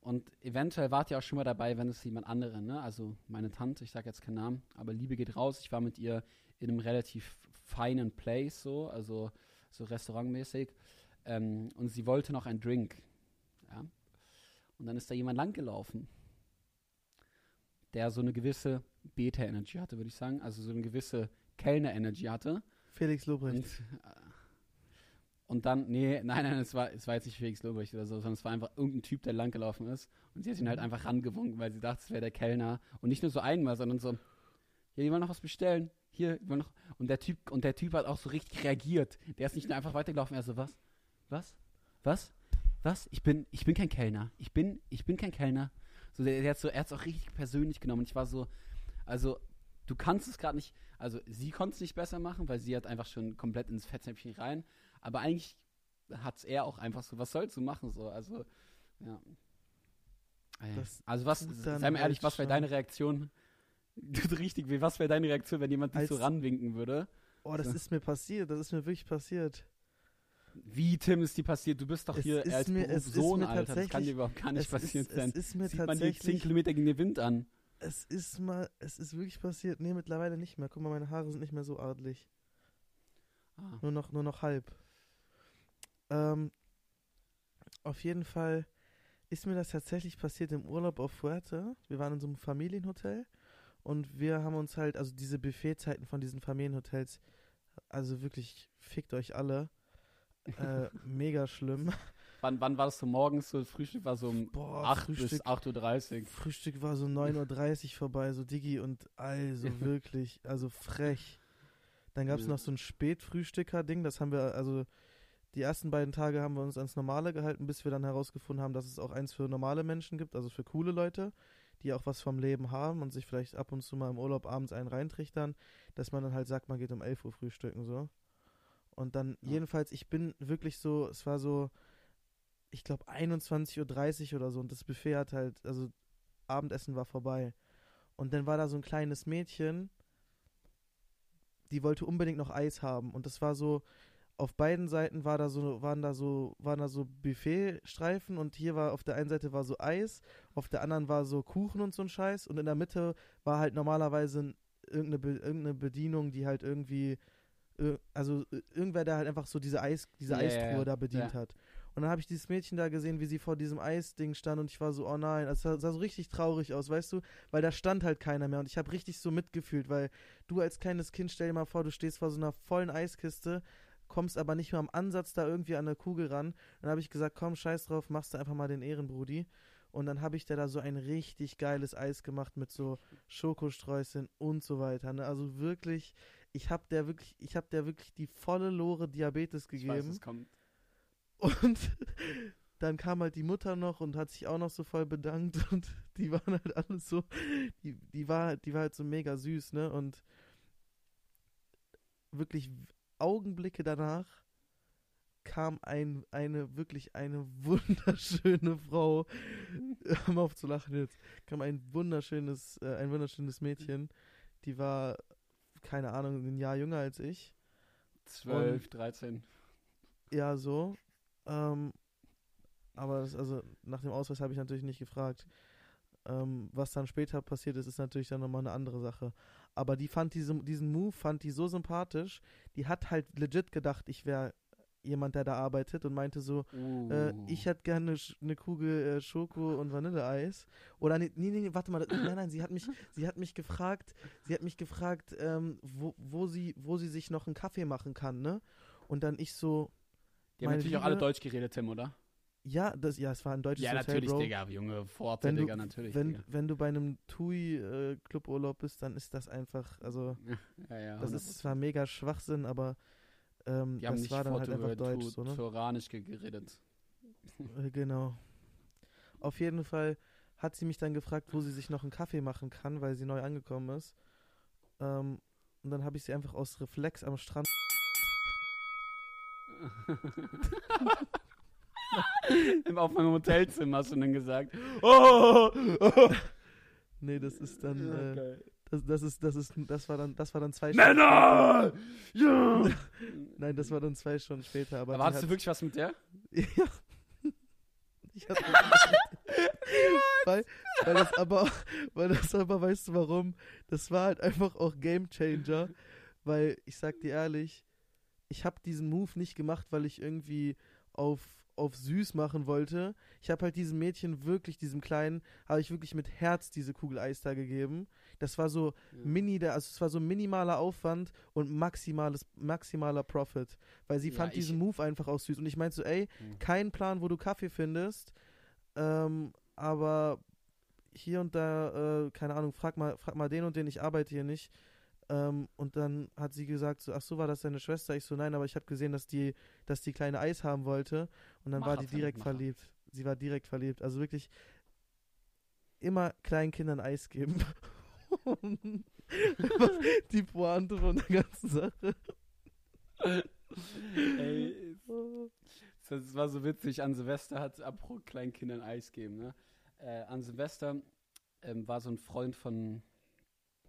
und eventuell wart ihr auch schon mal dabei, wenn es jemand anderen, ne? Also meine Tante, ich sag jetzt keinen Namen, aber Liebe geht raus. Ich war mit ihr in einem relativ feinen Place, so, also so restaurantmäßig. Ähm, und sie wollte noch einen Drink. Ja. Und dann ist da jemand langgelaufen, der so eine gewisse Beta-Energy hatte, würde ich sagen. Also so eine gewisse Kellner-Energy hatte. Felix Lobrecht. Und, äh, und dann, nee, nein, nein, es war, es war jetzt nicht Felix Lobrecht oder so, sondern es war einfach irgendein Typ, der langgelaufen ist. Und sie hat ihn halt einfach rangewunken, weil sie dachte, es wäre der Kellner. Und nicht nur so einmal, sondern so, ja, die wollen noch was bestellen. Hier, die wollen noch. Und der Typ, und der Typ hat auch so richtig reagiert. Der ist nicht nur einfach weitergelaufen, er so, was? Was? Was? Was? Ich bin, ich bin kein Kellner. Ich bin, ich bin kein Kellner. So, der, der hat so, er hat es auch richtig persönlich genommen. Und ich war so, also, du kannst es gerade nicht, also sie konnte es nicht besser machen, weil sie hat einfach schon komplett ins Fettnäpfchen rein. Aber eigentlich hat es er auch einfach so, was sollst du machen? So, also, ja. Ah. Das Also was, sei mal ehrlich, halt was wäre deine Reaktion? Richtig weh, was wäre deine Reaktion, wenn jemand dich so ranwinken würde? Oh, das So. ist mir passiert, das ist mir wirklich passiert. Wie, Tim, ist die passiert? Du bist doch Es hier als mir- Sohn, mir Alter. Das kann dir überhaupt gar nicht passiert sein. Es ist mir Sieht man dir 10 tatsächlich. Kilometer gegen den Wind an. Es ist mal, es ist wirklich passiert. Nee, mittlerweile nicht mehr. Guck mal, meine Haare sind nicht mehr so adlig. Ah. Nur noch, nur noch halb. Ähm, auf jeden Fall ist mir das tatsächlich passiert im Urlaub auf Fuerte. Wir waren in so einem Familienhotel und wir haben uns halt, also diese Buffetzeiten von diesen Familienhotels, also wirklich, fickt euch alle. Äh, mega schlimm. Wann, wann war das so morgens? So, Frühstück war so um Boah, 8 bis Frühstück, 8.30 Uhr. Frühstück war so 9.30 Uhr vorbei, so Digi und also wirklich, also frech. Dann gab es Ja. noch so ein Spätfrühstücker-Ding, das haben wir, also die ersten beiden Tage haben wir uns ans Normale gehalten, bis wir dann herausgefunden haben, dass es auch eins für normale Menschen gibt, also für coole Leute, die auch was vom Leben haben und sich vielleicht ab und zu mal im Urlaub abends einen reintrichtern, dass man dann halt sagt, man geht um 11 Uhr frühstücken, so. Und dann, Ja. jedenfalls, ich bin wirklich so, es war so, ich glaube 21.30 Uhr oder so und das Buffet hat halt, also Abendessen war vorbei. Und dann war da so ein kleines Mädchen, die wollte unbedingt noch Eis haben. Und das war so, auf beiden Seiten war da so, waren da so, waren da so Buffetstreifen und hier war auf der einen Seite war so Eis, auf der anderen war so Kuchen und so ein Scheiß und in der Mitte war halt normalerweise ein- irgendeine, Be irgendeine Bedienung, die halt irgendwie, ir- also ir- irgendwer, der halt einfach so diese Eis, diese Ja, Eistruhe ja. da bedient hat. Und dann habe ich dieses Mädchen da gesehen, wie sie vor diesem Eisding stand und ich war so, oh nein, es sah, sah so richtig traurig aus, weißt du, weil da stand halt keiner mehr und ich habe richtig so mitgefühlt, weil du als kleines Kind, stell dir mal vor, du stehst vor so einer vollen Eiskiste, kommst aber nicht mehr am Ansatz da irgendwie an eine Kugel ran. Dann habe ich gesagt, komm, scheiß drauf, machst du einfach mal den Ehrenbrudi. Und dann habe ich dir da so ein richtig geiles Eis gemacht mit so Schokostreuseln und so weiter. Ne? Also wirklich, ich habe der wirklich, ich habe der wirklich die volle Lore Diabetes Ich weiß, gegeben. es kommt. Und dann kam halt die Mutter noch und hat sich auch noch so voll bedankt und die waren halt alles so, die, die war, die war halt so mega süß, ne? Und wirklich Augenblicke danach kam ein, eine, wirklich eine wunderschöne Frau, hör mal auf zu lachen jetzt, kam ein wunderschönes, äh, ein wunderschönes Mädchen, die war, keine Ahnung, ein Jahr jünger als ich 12, 13. Ja, so. Ähm, aber das, also nach dem Ausweis habe ich natürlich nicht gefragt. Ähm, was dann später passiert ist, ist natürlich dann nochmal eine andere Sache. Aber die fand diese, diesen Move, fand die so sympathisch, die hat halt legit gedacht, ich wäre jemand, der da arbeitet und meinte so, Uh. äh, ich hätte gerne eine Kugel äh, Schoko und Vanilleeis. Oder nee, nee, nee, warte mal, nein, nein, sie hat mich, sie hat mich gefragt, sie hat mich gefragt, ähm, wo, wo sie, wo sie sich noch einen Kaffee machen kann, ne? Und dann ich so, Die haben natürlich auch alle Liebe- Deutsch geredet, Tim, oder? ja, das, ja, es war ein deutsches Ja, Hotel, natürlich, Bro. Digga. Junge, Pforte, Wenn du- Digga, natürlich. Wenn, Digga. wenn du bei einem TUI-Cluburlaub bist, dann ist das einfach, also Ja, ja, das 100%. ist zwar mega Schwachsinn, aber ähm, Die haben das nicht war dann halt einfach Deutsch, so, ne? Toranisch ge- geredet. Äh, Genau. Auf jeden Fall hat sie mich dann gefragt, wo sie sich noch einen Kaffee machen kann, weil sie neu angekommen ist. Ähm, und dann habe ich sie einfach aus Reflex am Strand. Im- Auf meinem Hotelzimmer hast du dann gesagt. Oh, oh. Nee, das ist dann, Ja, äh. Das, das ist, das ist, das war dann, das war dann zwei Männer! Ja! Nein, das war dann zwei Stunden später. Aber, hattest du wirklich was mit der? Ja. Ich hatte weil, weil das aber, weil das aber, weißt du warum? Das war halt einfach auch Game Changer, weil ich sag dir ehrlich, ich habe diesen Move nicht gemacht, weil ich irgendwie auf auf süß machen wollte. Ich habe halt diesem Mädchen wirklich, diesem kleinen, habe ich wirklich mit Herz diese Kugel Eis da gegeben. Das war so mini, der, also es war so minimaler Aufwand und maximales, maximaler Profit. Weil sie Ja, fand diesen Move einfach auch süß. Und ich meinte so, ey, Mhm. kein Plan, wo du Kaffee findest, ähm, aber hier und da, äh, keine Ahnung, frag mal, frag mal den und den, ich arbeite hier nicht. Ähm, und dann hat sie gesagt, so, ach so, war das deine Schwester? Ich so, nein, aber ich habe gesehen, dass die, dass die kleine Eis haben wollte. Und dann war die Macher, direkt Macher. verliebt. Sie war direkt verliebt. Also wirklich immer kleinen Kindern Eis geben. Einfach die Pointe von der ganzen Sache. Ey, das war so witzig. An Silvester hat apropos Kleinkindern Eis geben, ne? Äh, an Silvester ähm, war so ein Freund von,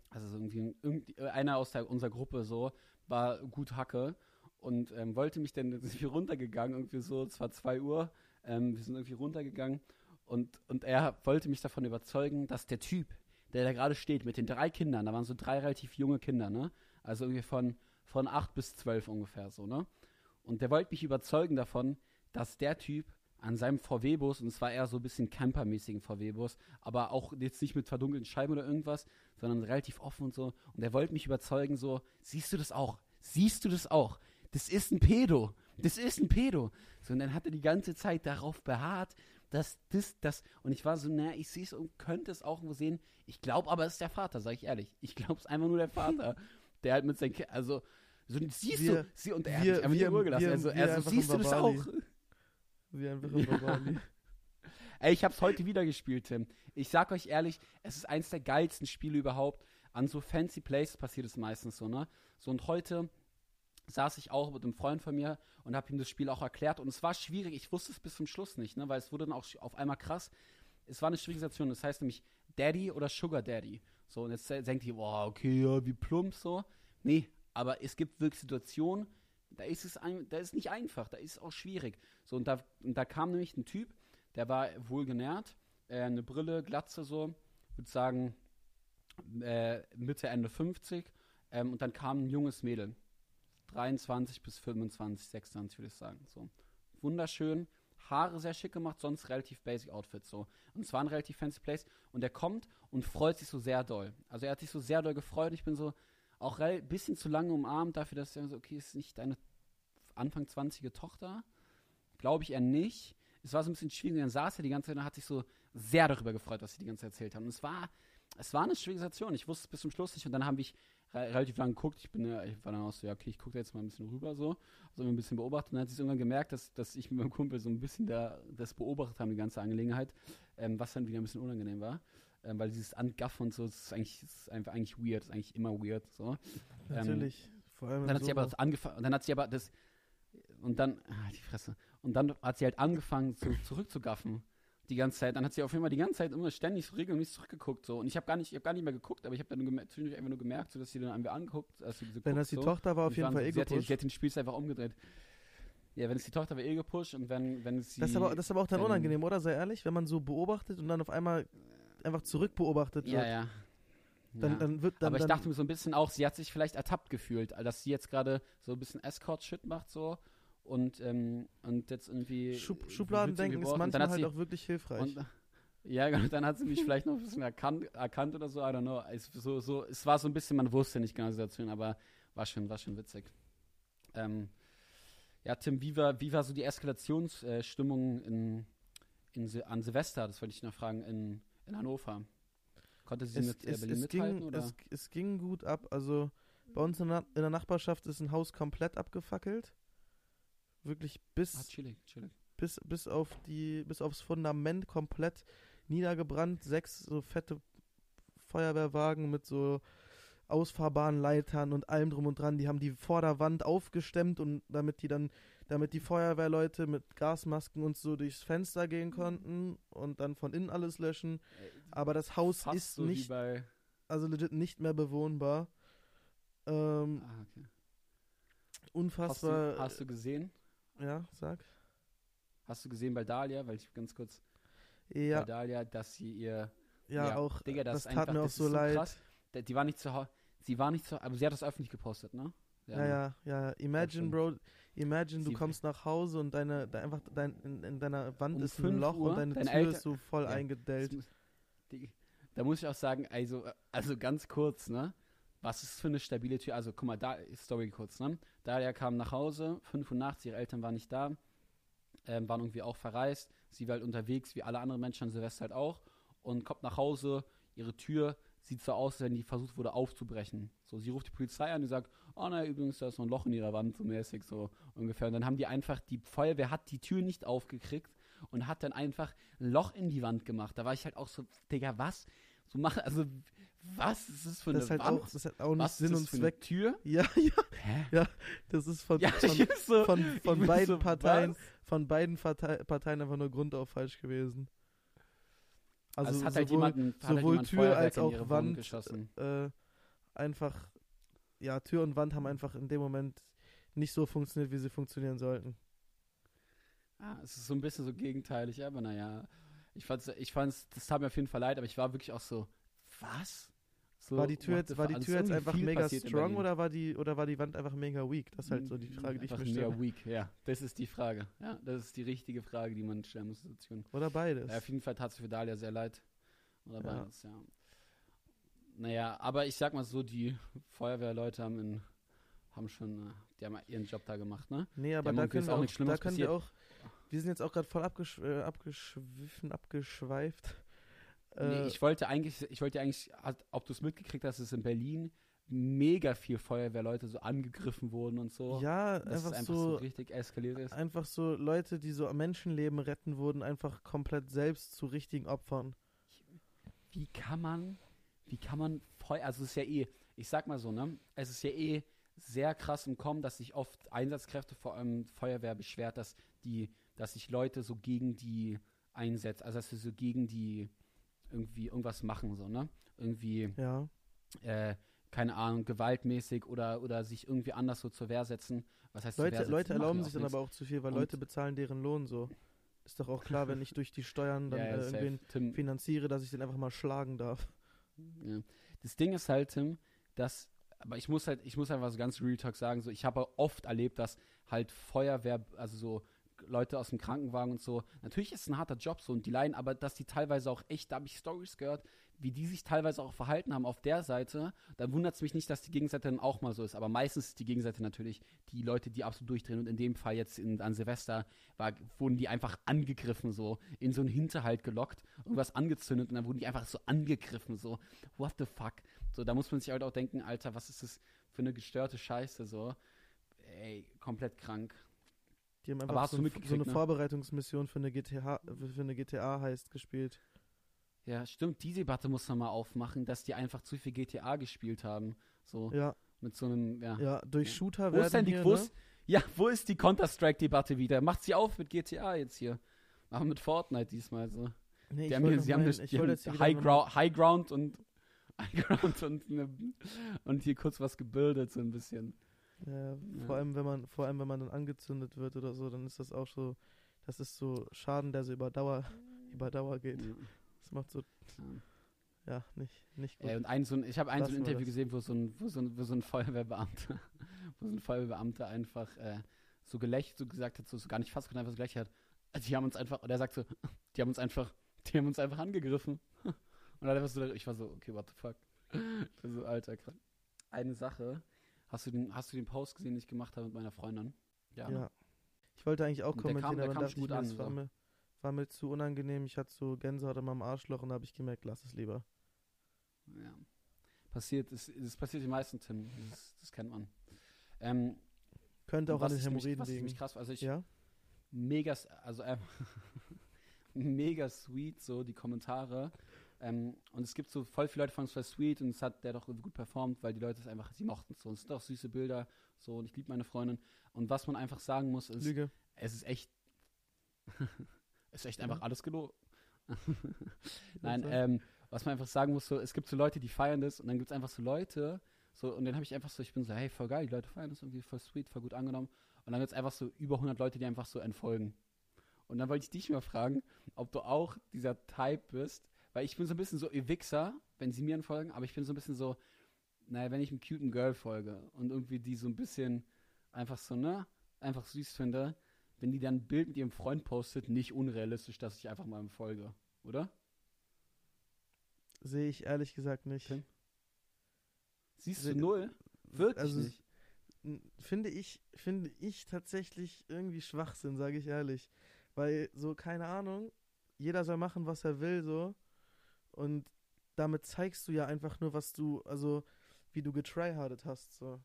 also so irgendwie, irgendwie einer aus der, unserer Gruppe so, war gut Hacke und ähm, wollte mich dann, sind runtergegangen, irgendwie so, es war 2 Uhr, ähm, wir sind irgendwie runtergegangen und, und er wollte mich davon überzeugen, dass der Typ, der da gerade steht mit den drei Kindern, da waren so drei relativ junge Kinder, ne? Also irgendwie von, von 8 bis 12 ungefähr so, ne? Und der wollte mich überzeugen davon, dass der Typ an seinem VW-Bus, und es war eher so ein bisschen campermäßigen VW-Bus, aber auch jetzt nicht mit verdunkelten Scheiben oder irgendwas, sondern relativ offen und so. Und der wollte mich überzeugen, so, siehst du das auch? Siehst du das auch? Das ist ein Pedo. Das ist ein Pedo. So, und dann hat er die ganze Zeit darauf beharrt, dass das, das, und ich war so, na, ich sehe es und könnte es auch irgendwo sehen. Ich glaube aber, es ist der Vater, sage ich ehrlich. Ich glaube es einfach nur der Vater, der halt mit seinen Kindern, also, so, siehst Wir- du, sie, und er wir- hat mich einfach wir- in Ruhe gelassen. wir- also, wir er so, einfach siehst du das auch? Wie einfach im Ja. Ey, ich hab's heute wieder gespielt, Tim. Ich sag euch ehrlich, es ist eins der geilsten Spiele überhaupt. An so fancy Places passiert es meistens so, ne? So und heute saß ich auch mit einem Freund von mir und habe ihm das Spiel auch erklärt und es war schwierig. Ich wusste es bis zum Schluss nicht, ne? Weil es wurde dann auch auf einmal krass. Es war eine schwierige Situation. Das heißt nämlich Daddy oder Sugar Daddy. So und jetzt denkt ihr, boah, okay, ja, wie plump so. Nee, aber es gibt wirklich Situationen, da ist es ein, da ist nicht einfach, da ist es auch schwierig. So und da, und da kam nämlich ein Typ, der war wohl genährt, äh, eine Brille, Glatze so, würde sagen äh, Mitte, Ende 50. Ähm, und dann kam ein junges Mädel, 23 bis 25, 26 würde ich sagen. So. Wunderschön, Haare sehr schick gemacht, sonst relativ basic Outfit so. Und es war ein relativ fancy Place. Und er kommt und freut sich so sehr doll. Also er hat sich so sehr doll gefreut. Ich bin so auch ein bisschen zu lange umarmt dafür, dass er so, okay, ist nicht deine Anfang 20er Tochter? Glaube ich eher nicht. Es war so ein bisschen schwierig. Dann saß er die ganze Zeit und hat sich so sehr darüber gefreut, was sie die ganze Zeit erzählt haben. Und es war, es war eine schwierige Situation. Ich wusste es bis zum Schluss nicht. Und dann habe ich relativ lange geguckt. Ich bin ja, ich war dann auch so, ja, okay, ich gucke da jetzt mal ein bisschen rüber so. Also ein bisschen beobachtet. Und dann hat sich irgendwann gemerkt, dass, dass ich mit meinem Kumpel so ein bisschen da, das beobachtet haben, die ganze Angelegenheit. Ähm, was dann wieder ein bisschen unangenehm war. Ähm, weil dieses Angaffen und so, das ist eigentlich, das ist einfach eigentlich weird. Das ist eigentlich immer weird. So. Natürlich. Vor allem Dann hat sie aber das angefangen, dann hat sie aber das, und dann, ah, die Fresse, und dann hat sie halt angefangen zu, zurückzugaffen. Die ganze Zeit. Dann hat sie auf jeden Fall die ganze Zeit immer ständig so regelmäßig zurückgeguckt. So. Und ich habe gar, nicht, ich gar nicht mehr geguckt, aber ich habe dann zwischendurch einfach nur gemerkt, so, dass sie dann irgendwie angeguckt, als sie so Wenn das die so. Tochter war, auf jeden Fall eh gepusht. sie hat den Spieß einfach umgedreht. Ja, wenn es die Tochter war, eh gepusht und wenn, wenn sie. Das ist, aber, das ist aber auch dann wenn- unangenehm, oder? Sei ehrlich, wenn man so beobachtet und dann auf einmal einfach zurückbeobachtet ja, wird. ja. Dann, ja. dann wird dann, aber ich dachte mir so ein bisschen auch, sie hat sich vielleicht ertappt gefühlt, dass sie jetzt gerade so ein bisschen Escort-Shit macht so und, ähm, und jetzt irgendwie. Schub, Schubladendenken ist manchmal halt auch wirklich hilfreich. Und, ja, genau, dann hat sie mich vielleicht noch ein bisschen erkannt, erkannt oder so, I don't know. Es, so, so, es war so ein bisschen, man wusste nicht genau die Situation, aber war schon, war schon witzig. Ähm, ja, Tim, wie war, wie war so die Eskalationsstimmung in, in, an Silvester? Das wollte ich noch fragen, in, in Hannover. Konnte sie es, mit äh, es, Berlin es, mithalten? ging, oder? es, es ging gut ab. Also bei uns in der, in der Nachbarschaft ist ein Haus komplett abgefackelt. Wirklich bis, ah, chillig, chillig. bis, bis auf die, bis aufs Fundament komplett niedergebrannt. Sechs so fette Feuerwehrwagen mit so ausfahrbaren Leitern und allem drum und dran. Die haben die Vorderwand aufgestemmt und damit die dann, damit die Feuerwehrleute mit Gasmasken und so durchs Fenster gehen konnten und dann von innen alles löschen. Aber das Haus Fast ist so nicht, also legit nicht mehr bewohnbar. Ähm, Ah, okay. Hast unfassbar. du, hast du gesehen? Ja, sag. Hast du gesehen bei Dahlia, weil ich ganz kurz Ja, bei Dahlia, dass sie ihr ja, Ja, auch. Digga, das das tat einfach- mir auch so leid. krass. Die war nicht zu Hause. Sie war nicht zu aber sie hat das öffentlich gepostet, ne? Ja, ja, ja. Imagine, schon. Bro, imagine, du kommst nach Hause und deine, da einfach dein, in, in deiner Wand Um ist ein 5 Loch Uhr, und deine deine Tür Eltern- ist so voll Ja. eingedellt. Muss- Die, da muss ich auch sagen, also, also ganz kurz, ne? Was ist für eine stabile Tür? Also, guck mal, da Story kurz, ne? Dalia kam nach Hause, 85, ihre Eltern waren nicht da, ähm, waren irgendwie auch verreist. Sie war halt unterwegs, wie alle anderen Menschen an Silvester halt auch. Und kommt nach Hause, ihre Tür sieht so aus, als wenn die versucht wurde aufzubrechen. So, sie ruft die Polizei an, die sagt, oh nein, übrigens, da ist noch ein Loch in ihrer Wand, so mäßig, so ungefähr. Und dann haben die einfach, die Feuerwehr hat die Tür nicht aufgekriegt und hat dann einfach ein Loch in die Wand gemacht. Da war ich halt auch so, Digga, was? So machen, also, was ist das für Das ist eine halt Wand? auch, das ist halt auch nicht was Sinn ist das und eine Zweck. Tür? Ja, ja, Hä? das ist von, Ja, von, so, von, von beiden so, Parteien, was? von beiden Partei, Parteien einfach nur Grund auf falsch gewesen. Also, Also, es hat halt sowohl, jemanden, hat halt sowohl jemand Tür als auch Wand geschossen. äh, einfach, ja, Tür und Wand haben einfach in dem Moment nicht so funktioniert, wie sie funktionieren sollten. Ah, es ist so ein bisschen so gegenteilig, aber naja. Ich fand's, ich fand's, das tat mir auf jeden Fall leid, aber ich war wirklich auch so, was? So, war die Tür jetzt, war die Tür jetzt einfach mega strong oder war die oder war die Wand einfach mega weak? Das ist halt so die Frage, die ich mir Einfach stelle. mega weak, ja. Das ist die Frage. Ja, das ist die richtige Frage, die man stellen muss. Oder beides. Ja, auf jeden Fall tat es für Dalia sehr leid. Oder beides, ja. Naja, aber ich sag mal so, die Feuerwehrleute haben, in, haben schon, äh, die haben ihren Job da gemacht, ne? nee, aber da können, ist wir auch auch, da können wir auch, wir sind jetzt auch gerade voll äh, abgeschwiffen, abgeschweift. Nee, Äh, ich wollte eigentlich, ich wollte eigentlich, ob du es mitgekriegt hast, dass es in Berlin mega viel Feuerwehrleute so angegriffen wurden und so. ja, dass es einfach, einfach so, so, richtig eskaliert ist. einfach so Leute, die so Menschenleben retten wurden, einfach komplett selbst zu richtigen Opfern. Wie kann man, wie kann man Feuer, also es ist ja eh, ich sag mal so, ne, es ist ja eh sehr krass im Kommen, dass sich oft Einsatzkräfte, vor allem Feuerwehr, beschwert, dass die, dass sich Leute so gegen die einsetzen, also dass sie so gegen die irgendwie irgendwas machen, so, ne? Irgendwie, Ja. äh, keine Ahnung, gewaltmäßig oder, oder sich irgendwie anders so zur Wehr setzen. Was heißt Leute? Leute erlauben sich dann nichts. aber auch zu viel, weil Und- Leute bezahlen deren Lohn so. Ist doch auch klar, wenn ich durch die Steuern dann ja, ja, äh, irgendwen Tim, finanziere, dass ich den einfach mal schlagen darf. Ja. Das Ding ist halt, Tim, dass, aber ich muss halt, ich muss einfach so ganz Real Talk sagen, so, ich habe oft erlebt, dass halt Feuerwehr, also so Leute aus dem Krankenwagen und so, natürlich ist es ein harter Job so und die leiden, aber dass die teilweise auch echt, da habe ich Stories gehört, wie die sich teilweise auch verhalten haben auf der Seite, dann wundert es mich nicht, dass die Gegenseite dann auch mal so ist, aber meistens ist die Gegenseite natürlich die Leute, die absolut durchdrehen und in dem Fall jetzt in, an Silvester war, wurden die einfach angegriffen, so in so einen Hinterhalt gelockt, irgendwas angezündet und dann wurden die einfach so angegriffen, so what the fuck. So, da muss man sich halt auch denken, Alter, was ist das für eine gestörte Scheiße, so. Ey, komplett krank. Die haben einfach so, so eine ne? Vorbereitungsmission für eine GTA, für eine GTA heißt gespielt. Ja, stimmt, die Debatte muss man mal aufmachen, dass die einfach zu viel GTA gespielt haben. So, Ja, mit so einem, ja. ja, durch. Shooter Wo ist denn werden die, hier, wo ne? ist, ja, wo ist die Counter-Strike-Debatte wieder? Macht sie auf mit GTA jetzt hier. Aber mit Fortnite diesmal so. Nee, Die haben, hier, sie haben, nicht, die haben High, Ground, High Ground und High Ground und, ne, und hier kurz was gebildet, so ein bisschen. Ja, Ja. vor allem wenn man, vor allem wenn man dann angezündet wird oder so, dann ist das auch so, das ist so Schaden, der so über Dauer, über Dauer geht. Ja. Das macht so, Ja. ja, nicht, nicht gut. Ey, und ein, so ein, ich habe ein, so ein Interview das. gesehen, wo so ein, wo so ein, wo so ein Feuerwehrbeamter, wo so ein Feuerwehrbeamter einfach äh, so gelächelt, so gesagt hat, so, so gar nicht fast, einfach so gelächelt hat. Also die haben uns einfach, und er sagt so, die haben uns einfach, die haben uns einfach angegriffen. Und dann einfach so, ich war so, okay, what the fuck. Ich war so, alter, krass. Eine Sache, hast du den, hast du den Post gesehen, den ich gemacht habe mit meiner Freundin? ja. ne? Ich wollte eigentlich auch der kommentieren, kam- der aber dachte ich gut mir, an, das war so. mir, war mir zu unangenehm. Ich hatte so Gänsehaut in meinem Arschloch und da habe ich gemerkt, lass es lieber. Ja. Passiert, das, das passiert den meisten, Tim. Das, das kennt man. Ähm, Könnte auch an den ich Hämorrhoiden was ich liegen. krass, also ich, Ja? mega, also ähm, mega sweet, so die Kommentare. Ähm, und es gibt so voll viele Leute fanden es voll sweet und es hat der doch gut performt, weil die Leute es einfach, sie mochten es so. Und es sind auch süße Bilder, so und ich liebe meine Freundin. Und was man einfach sagen muss, ist, Lüge. es ist echt, es ist echt Ja. einfach alles gelogen. Nein, ähm, was man einfach sagen muss, so, es gibt so Leute, die feiern das und dann gibt es einfach so Leute, so, und dann habe ich einfach so, ich bin so, hey, voll geil, die Leute feiern das irgendwie voll sweet, voll gut angenommen. Und dann gibt es einfach so über 100 Leute, die einfach so entfolgen. Und dann wollte ich dich mal fragen, ob du auch dieser Type bist, weil ich bin so ein bisschen so ihr Wichser, wenn sie mir entfolgen, aber ich bin so ein bisschen so, naja, wenn ich einem cuten Girl folge und irgendwie die so ein bisschen einfach so, ne, einfach süß finde, wenn die dann ein Bild mit ihrem Freund postet, nicht unrealistisch, dass ich einfach mal folge, oder? Sehe ich ehrlich gesagt nicht. Tim? Siehst Se- du null? Wirklich also, nicht. Finde ich, finde ich tatsächlich irgendwie Schwachsinn, sage ich ehrlich. Weil so, keine Ahnung, jeder soll machen, was er will, so. Und damit zeigst du ja einfach nur, was du, also, wie du getryhardet hast, so.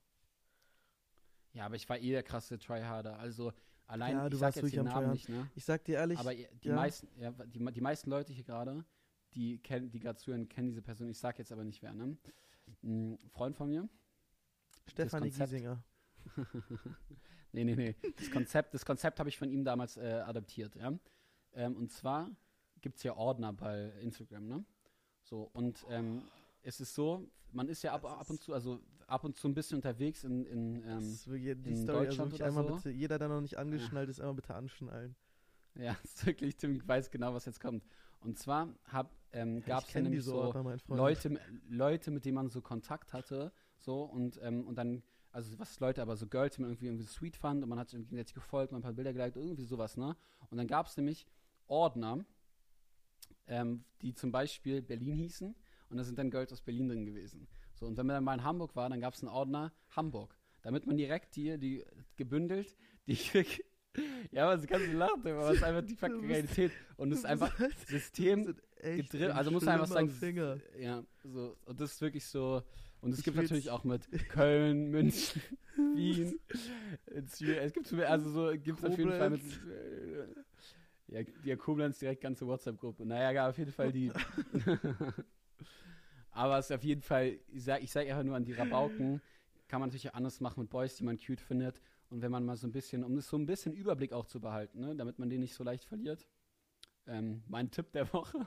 Ja, aber ich war eh der krasse Tryharder. Also allein, Ja, du ich sag jetzt den am Namen nicht, ne? Ich sag dir ehrlich, Aber die ja. meisten, ja, die, die meisten Leute hier gerade, die kennen, die gerade zuhören, kennen diese Person. Ich sag jetzt aber nicht wer, ne? Ein Freund von mir. Stefanie Giesinger. nee, nee, nee. Das Konzept, das Konzept habe ich von ihm damals äh, adaptiert, ja. Ähm, und zwar gibt es ja Ordner bei Instagram, ne? So, und ähm, es ist so, man ist ja ab, Das ab und zu, also ab und zu ein bisschen unterwegs in, in Das ähm, ist wirklich die in Story, also Deutschland wirklich oder so. bitte, jeder, der noch nicht angeschnallt ist, einmal bitte anschnallen. ja, ist wirklich, Tim weiß genau, was jetzt kommt. Und zwar hab, ähm, gab es ja nämlich so Freund. Leute, Leute, mit denen man so Kontakt hatte, so und, ähm, und dann, also was Leute, aber so Girls, die man irgendwie, irgendwie sweet fand und man hat sich irgendwie gegenseitig gefolgt, man hat ein paar Bilder geliked, irgendwie sowas, ne? Und dann gab es nämlich Ordner, ähm, die zum Beispiel Berlin hießen und da sind dann Girls aus Berlin drin gewesen. So, und wenn man dann mal in Hamburg war, dann gab es einen Ordner Hamburg. Damit man direkt hier die gebündelt, die ja, aber sie kann so lachen, aber es ist einfach die fucking Du Realität. Und es ist einfach System gedrillt. Also muss man einfach sagen, Finger. ja, so, und das ist wirklich so. Und es gibt will's- natürlich auch mit Köln, München, Wien. Es es gibt so- also so gibt auf jeden Fall mit. Ja, ja, Koblenz direkt ganze WhatsApp-Gruppe. Naja, ja, auf jeden Fall die. Aber es ist auf jeden Fall, ich sag, ich sag einfach nur an die Rabauken, kann man natürlich auch anders machen mit Boys, die man cute findet. Und wenn man mal so ein bisschen, um das so ein bisschen Überblick auch zu behalten, ne, damit man den nicht so leicht verliert. Ähm, mein Tipp der Woche.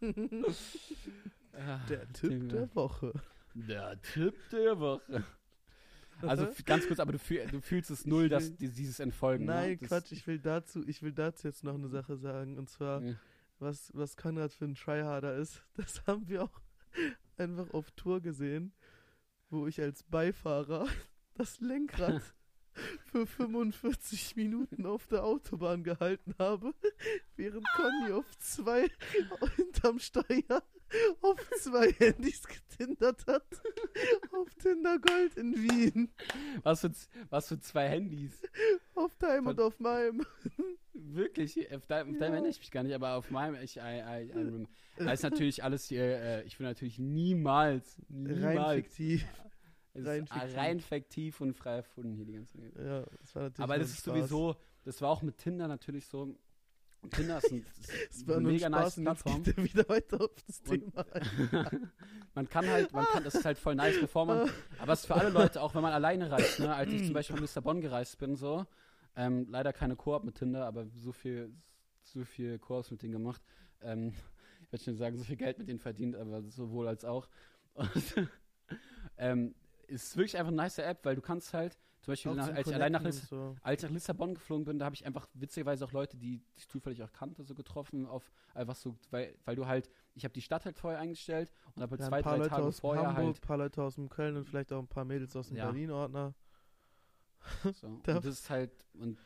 Ah, Der Tipp Digga. der Woche. Der Tipp der Woche. Also ganz kurz, aber du, fühl, du fühlst es null, dass will- die, dieses Entfolgen. Nein, ne? Quatsch, ich will dazu, ich will dazu jetzt noch eine Sache sagen. Und zwar, Ja. was, was Konrad für ein Tryharder ist, das haben wir auch einfach auf Tour gesehen, wo ich als Beifahrer das Lenkrad für 45 Minuten auf der Autobahn gehalten habe, während Conny auf zwei hinterm Steuer auf zwei Handys getindert hat. Auf Tinder Gold in Wien. Was, für, was für zwei Handys. Auf deinem und auf meinem. Wirklich? Auf deinem, auf deinem Ja. erinnere ich mich gar nicht, aber auf meinem, ich, I, I, I. Das ist natürlich alles hier, äh, ich will natürlich niemals, Rein niemals. fiktiv. Es ist rein rein fiktiv. rein fiktiv und frei erfunden hier die ganze Zeit. Ja, das war natürlich Aber das ist Spaß. sowieso, das war auch mit Tinder natürlich so. Tinder ist, ein, ist eine mega Spaß nice Plattform. er wieder weiter auf das Thema man kann halt, man kann, das ist halt voll nice, bevor man, aber es ist für alle Leute, auch wenn man alleine reist, ne, als ich zum Beispiel von Lissabon gereist bin, so, Ähm, leider keine Koop mit Tinder, aber so viel, so viel Koops mit denen gemacht. Ähm, ich würde schon sagen, so viel Geld mit denen verdient, aber sowohl als auch. Und, ähm, ist wirklich einfach eine nice App, weil du kannst halt, zum Beispiel, nach, als, ich allein nach so. als ich nach Lissabon geflogen bin, da habe ich einfach witzigerweise auch Leute, die ich zufällig auch kannte, so getroffen, auf einfach so, weil, weil du halt, ich habe die Stadt halt vorher eingestellt und habe halt Ja, zwei, drei Leute Tage aus vorher Hamburg, halt ein paar Leute aus dem Köln und vielleicht auch ein paar Mädels aus dem Ja. Berlin-Ordner. So. Und Da- das ist halt. Und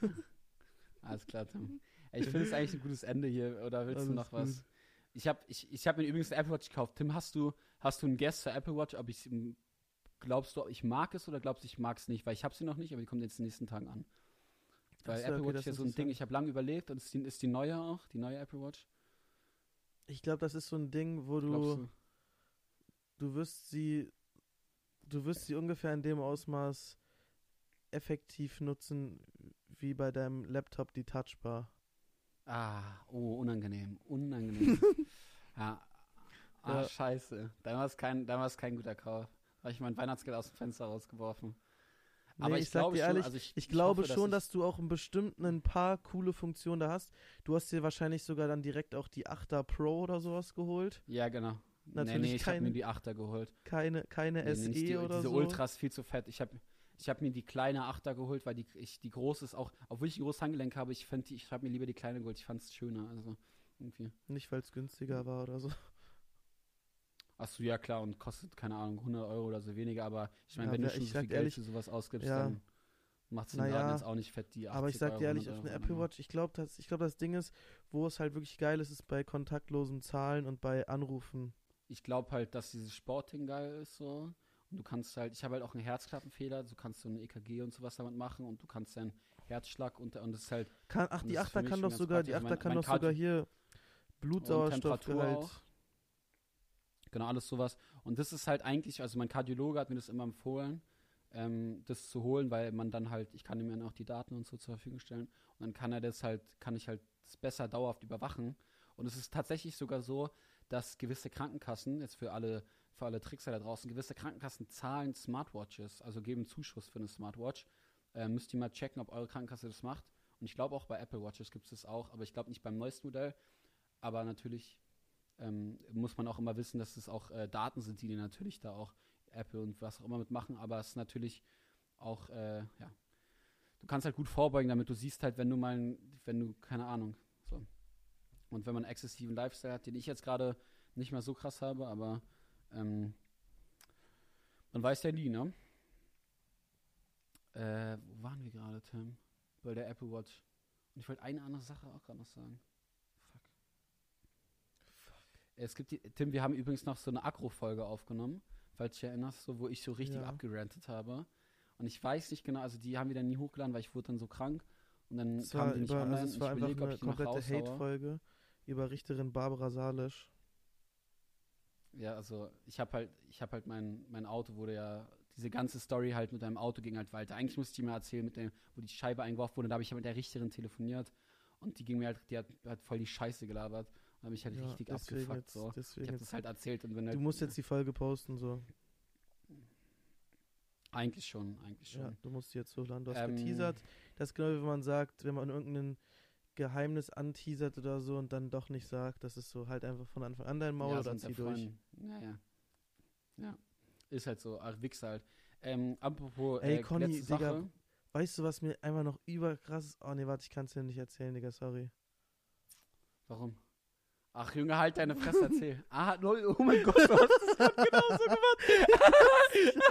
Alles klar, Tim. Ey, ich finde es eigentlich ein gutes Ende hier. Oder willst du Alles noch was? Ich habe ich, ich hab mir übrigens eine Apple Watch gekauft. Tim, hast du, hast du einen Guess zur Apple Watch? Ob ich glaubst du, ich mag es oder glaubst du, ich mag es nicht? Weil ich habe sie noch nicht, aber die kommt jetzt in den nächsten Tagen an. Weil Apple okay, Watch ist ja so ein Ding, ich habe lange überlegt und ist die, ist die neue auch, die neue Apple Watch. Ich glaube, das ist so ein Ding, wo du, du? wirst sie, du wirst sie ungefähr in dem Ausmaß effektiv nutzen, wie bei deinem Laptop die Touchbar. Ah, oh, unangenehm, unangenehm. ja. Ah, Ja. scheiße. Da war es kein, es kein guter Kauf. Habe ich mein Weihnachtsgeld aus dem Fenster rausgeworfen. Nee, Aber ich ich, glaube dir schon, ehrlich, also ich, Ich glaube hoffe, schon, dass, dass du auch einen bestimmten ein paar coole Funktionen da hast. Du hast dir wahrscheinlich sogar dann direkt auch die 8er Pro oder sowas geholt. ich, Ja, genau. nee, Natürlich nee, ich habe keine- mir die 8er geholt. Keine, keine Nee, nee, SE nicht die, oder diese so. Ultras viel zu fett. Ich habe ich hab mir die kleine 8er geholt, weil die, ich, die große ist auch, obwohl ich ein großes Handgelenk habe, ich, fand die- ich habe mir lieber die kleine geholt. Ich fand es schöner. Also irgendwie. Nicht, weil es günstiger war oder so. Achso, ja klar, und kostet, keine Ahnung, 100 Euro oder so weniger, aber ich meine, Ja, wenn du schon so viel Geld ehrlich, für sowas ausgibst, ja. dann macht es den Naja, Laden jetzt auch nicht fett, die 80 Aber ich sag Euro, dir ehrlich, 100 auf eine Apple ne? Watch, ich glaube, das, ich glaub, das Ding ist, wo es halt wirklich geil ist, ist bei kontaktlosem Zahlen und bei Anrufen. Ich glaube halt, dass dieses Sporting geil ist so. Und du kannst halt, ich habe halt auch einen Herzklappenfehler, du kannst so eine EKG und sowas damit machen und du kannst deinen Herzschlag unter und das ist halt Kann, ach, die das ist für 8er mich kann doch sogar, die praktisch. 8er Mein- kann doch sogar hier Blutsauerstoffgehalt. Genau, alles sowas. Und das ist halt eigentlich, also mein Kardiologe hat mir das immer empfohlen, ähm, das zu holen, weil man dann halt, ich kann ihm dann auch die Daten und so zur Verfügung stellen und dann kann er das halt, kann ich halt besser dauerhaft überwachen. Und es ist tatsächlich sogar so, dass gewisse Krankenkassen, jetzt für alle, für alle Trickser da draußen, gewisse Krankenkassen zahlen Smartwatches, also geben Zuschuss für eine Smartwatch. Äh, müsst ihr mal checken, ob eure Krankenkasse das macht. Und ich glaube auch bei Apple Watches gibt es das auch, aber ich glaube nicht beim neuesten Modell. Aber natürlich ähm, muss man auch immer wissen, dass es auch äh, Daten sind, die natürlich da auch Apple und was auch immer mitmachen, aber es ist natürlich auch, äh, ja, du kannst halt gut vorbeugen, damit du siehst halt, wenn du mal, wenn du, keine Ahnung, so. Und wenn man einen exzessiven Lifestyle hat, den ich jetzt gerade nicht mehr so krass habe, aber ähm, man weiß ja nie, ne? Äh, wo waren wir gerade, Tim? Bei der Apple Watch. Und ich wollte eine andere Sache auch gerade noch sagen. Es gibt die, Tim, wir haben übrigens noch so eine Agro-Folge aufgenommen, falls du dich erinnerst, so, wo ich so richtig Ja. abgerantet habe. Und ich weiß nicht genau, also die haben wir dann nie hochgeladen, weil ich wurde dann so krank. Und dann Es kam die nicht über, online. also es war ich einfach überlege, ob eine komplette. Hate-Folge über Richterin Barbara Salisch. Ja, also ich habe halt, ich habe halt mein, mein Auto wurde ja, diese ganze Story halt mit deinem Auto ging halt weiter. Eigentlich musste ich mal erzählen, mit dem, wo die Scheibe eingeworfen wurde, da habe ich halt mit der Richterin telefoniert und die ging mir halt, die hat, hat voll die Scheiße gelabert. Habe ich halt Ja, richtig abgefuckt. jetzt, So. Ich habe das halt erzählt und wenn halt, Du musst jetzt die Folge posten, so. eigentlich schon, eigentlich schon. Ja, du musst die jetzt hochladen. Du hast Ähm, geteasert. Das ist genau wie wenn man sagt, wenn man irgendein Geheimnis anteasert oder so und dann doch nicht sagt, das ist so halt einfach von Anfang an dein Maul ja, oder zieh ja durch. Freunde. Ja, ja. Ja. Ist halt so, ach, Wichser halt. Ähm, apropos, Ey, äh, Conny, letzte Digga, Sache. Weißt du, was mir einfach noch überkrass ist? Oh nee, warte, ich kann es dir nicht erzählen, Digga, sorry. Warum? Ach, Junge, halt deine Fresse, erzähl. ah, no, oh mein Gott, du hast das gerade genauso gemacht.